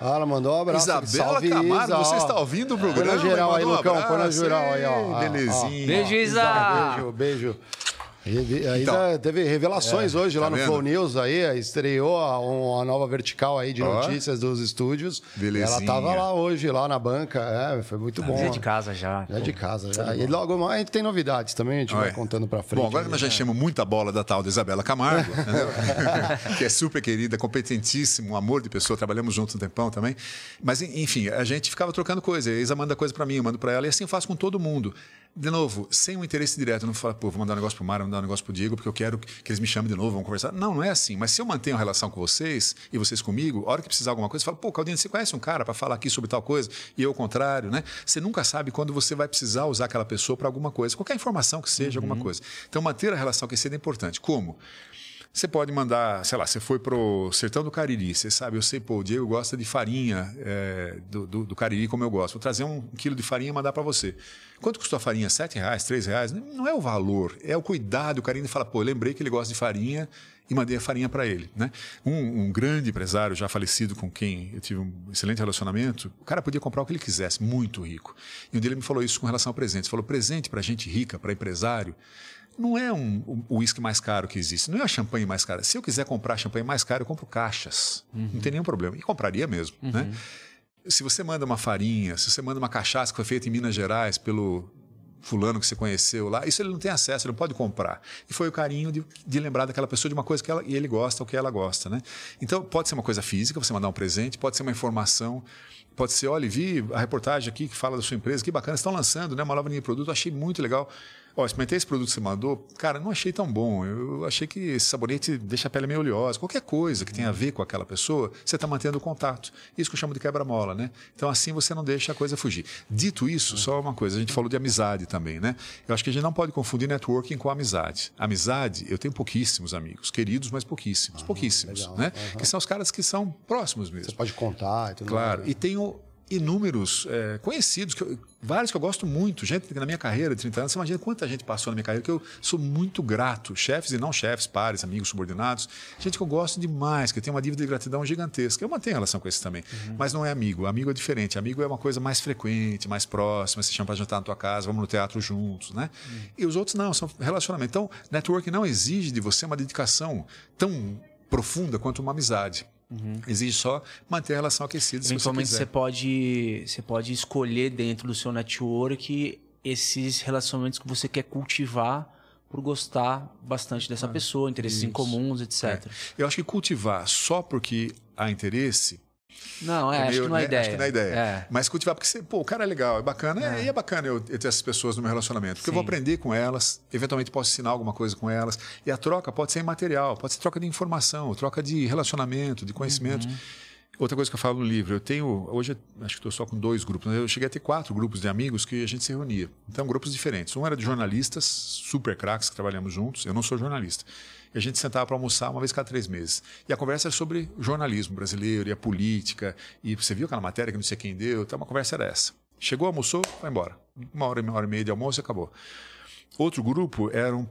Ah, ela mandou um abraço. Isabela Salve, Camargo, Isa, você está ouvindo o programa? Põe na geral aí, Lucão, põe na geral aí, ó. Belezinha. Beijo, Isa. Beijo, beijo. Aí então, teve revelações é, hoje tá lá no vendo? Flow News aí, estreou a, uma nova vertical aí de oh, notícias dos estúdios. Belezinha. Ela tava lá hoje, lá na banca, é, foi muito bom. Já de casa já. Já de casa já. E logo mais a gente tem novidades também, a gente vai contando pra frente. Bom, agora que nós já enchemos muita bola da tal da Isabela Camargo, [LAUGHS] [LAUGHS] que é super querida, competentíssima, um amor de pessoa, trabalhamos juntos um tempão também. Mas, enfim, a gente ficava trocando coisa. A Isa manda coisa para mim, eu mando para ela, e assim eu faço com todo mundo de novo, sem um interesse direto, eu não falo, pô, vou mandar um negócio pro Mário, vou mandar um negócio pro Diego, porque eu quero que eles me chamem de novo, vamos conversar. Não, não é assim. Mas se eu mantenho a relação com vocês e vocês comigo, a hora que precisar de alguma coisa, eu falo, pô, Claudinho, você conhece um cara para falar aqui sobre tal coisa? E eu, ao contrário, né? Você nunca sabe quando você vai precisar usar aquela pessoa para alguma coisa, qualquer informação que seja, uhum. alguma coisa. Então, manter a relação aquecida é importante. Como? Você pode mandar, sei lá, você foi pro sertão do Cariri, você sabe, eu sei, pô, o Diego gosta de farinha é, do, do, do, Cariri como eu gosto. Vou trazer um quilo de farinha e mandar para você. Quanto custou a farinha? Sete reais, três reais? Não é o valor, é o cuidado. O carinho de falar, pô, lembrei que ele gosta de farinha e mandei a farinha para ele. Né? Um, um, grande empresário já falecido com quem eu tive um excelente relacionamento, o cara podia comprar o que ele quisesse, muito rico. E um dia ele me falou isso com relação ao presente. Ele falou, presente para gente rica, para empresário, não é um, o uísque mais caro que existe, não é a champanhe mais cara. Se eu quiser comprar champanhe mais caro, eu compro caixas. Uhum. Não tem nenhum problema. E compraria mesmo. Uhum. Né? Se você manda uma farinha, se você manda uma cachaça que foi feita em Minas Gerais pelo fulano que você conheceu lá, isso ele não tem acesso, ele não pode comprar. E foi o carinho de, de lembrar daquela pessoa de uma coisa que ela, ele gosta ou que ela gosta. Né? Então, pode ser uma coisa física, você mandar um presente, pode ser uma informação pode ser, olha, vi a reportagem aqui que fala da sua empresa, que bacana, estão lançando né, uma nova linha de produto, achei muito legal. Ó, experimentei esse produto que você mandou, cara, não achei tão bom. Eu achei que esse sabonete deixa a pele meio oleosa. Qualquer coisa que tenha a ver com aquela pessoa, você está mantendo o contato. Isso que eu chamo de quebra-mola, né? Então assim você não deixa a coisa fugir. Dito isso, só uma coisa, a gente falou de amizade também, né? Eu acho que a gente não pode confundir networking com amizade. Amizade, eu tenho pouquíssimos amigos, queridos, mas pouquíssimos, uhum, pouquíssimos, legal. né? Uhum. Que são os caras que são próximos mesmo. Você pode contar e tudo Claro, mais. e tenho inúmeros é, conhecidos, que eu, vários que eu gosto muito, gente na minha carreira de 30 anos, você imagina quanta gente passou na minha carreira, que eu sou muito grato, chefes e não chefes, pares, amigos, subordinados, gente que eu gosto demais, que eu tenho uma dívida de gratidão gigantesca. Eu mantenho relação com esses também, uhum. mas não é amigo. Amigo é diferente, amigo é uma coisa mais frequente, mais próxima, você chama para jantar na tua casa, vamos no teatro juntos, né? Uhum. E os outros não, são relacionamento. Então, network não exige de você uma dedicação tão profunda quanto uma amizade. Uhum. Exige só manter a relação aquecida. Eventualmente você, você, pode, você pode escolher dentro do seu network esses relacionamentos que você quer cultivar por gostar bastante dessa ah, pessoa, interesses isso. em comuns, etc. É. Eu acho que cultivar só porque há interesse não, é, é acho que não é né? ideia. Acho que não é ideia. É. Mas cultivar, porque você, pô, o cara é legal, é bacana. É. E é bacana eu, eu, ter essas pessoas no meu relacionamento. Porque Sim. eu vou aprender com elas, eventualmente posso ensinar alguma coisa com elas. E a troca pode ser material, pode ser troca de informação, troca de relacionamento, de conhecimento. Uhum. Outra coisa que eu falo no livro, eu tenho. Hoje, acho que estou só com dois grupos. Eu cheguei a ter quatro grupos de amigos que a gente se reunia. Então, grupos diferentes. Um era de jornalistas, super craques, que trabalhamos juntos. Eu não sou jornalista. E a gente sentava para almoçar uma vez cada três meses. E a conversa era sobre jornalismo brasileiro e a política. E você viu aquela matéria que não sei quem deu. Então, uma conversa era essa. Chegou, almoçou, vai embora. Uma hora, uma hora e meia de almoço e acabou. Outro grupo eram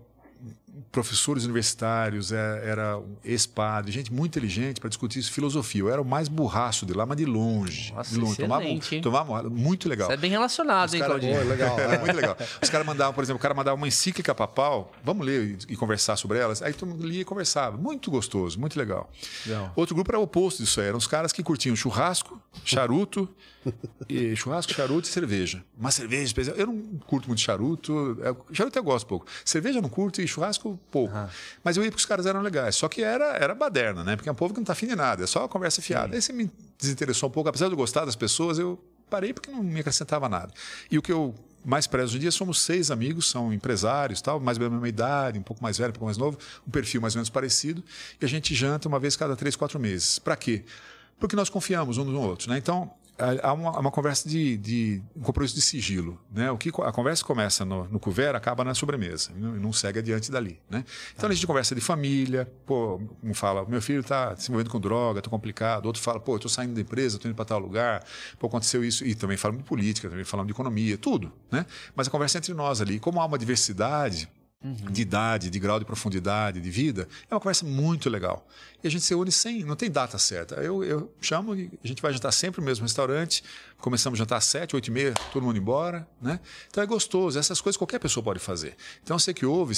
professores universitários, é, era ex-padre, gente muito inteligente para discutir isso, filosofia. Eu era o mais burraço de lá, mas de longe. Nossa, de longe. Tomava, tomava, muito legal. Você é bem relacionado, hein, cara, oh, legal, [LAUGHS] é, muito legal. Os caras mandavam, por exemplo, o cara mandava uma encíclica papal, vamos ler e, e, conversar sobre elas. Aí todo mundo lia e conversava. Muito gostoso, muito legal. legal. Outro grupo era o oposto disso aí. Eram os caras que curtiam churrasco, charuto, [LAUGHS] e churrasco, charuto e cerveja. Uma cerveja especial. Eu não curto muito charuto. É, charuto eu gosto pouco. Cerveja eu não curto e churrasco pouco. Uhum. Mas eu ia porque os caras eram legais. Só que era, era baderna, né? Porque é um povo que não tá afim de nada. É só conversa fiada. Sim. Aí você me desinteressou um pouco. Apesar de eu gostar das pessoas, eu parei porque não me acrescentava nada. E o que eu mais prezo hoje em dia somos seis amigos, são empresários, tal, mais ou menos a mesma idade, um pouco mais velho, um pouco mais novo, um perfil mais ou menos parecido. E a gente janta uma vez cada três, quatro meses. Para quê? Porque nós confiamos uns no outro. Né? Então, há uma, uma conversa de, de, um compromisso de sigilo, né? O que a conversa começa no, no couvert acaba na sobremesa e não, segue adiante dali, né? Então a gente conversa de família, pô, um fala, meu filho está se envolvendo com droga, está complicado, outro fala, pô, estou saindo da empresa, estou indo para tal lugar, pô, aconteceu isso e também falamos de política, também falamos de economia, tudo, né? Mas a conversa é entre nós ali, como há uma diversidade Uhum. de idade, de grau de profundidade, de vida, é uma conversa muito legal. E a gente se une sem, não tem data certa. Eu, eu chamo e a gente vai jantar sempre no mesmo restaurante. Começamos a jantar às sete, oito e meia, todo mundo embora, né? Então é gostoso. Essas coisas qualquer pessoa pode fazer. Então você que ouve,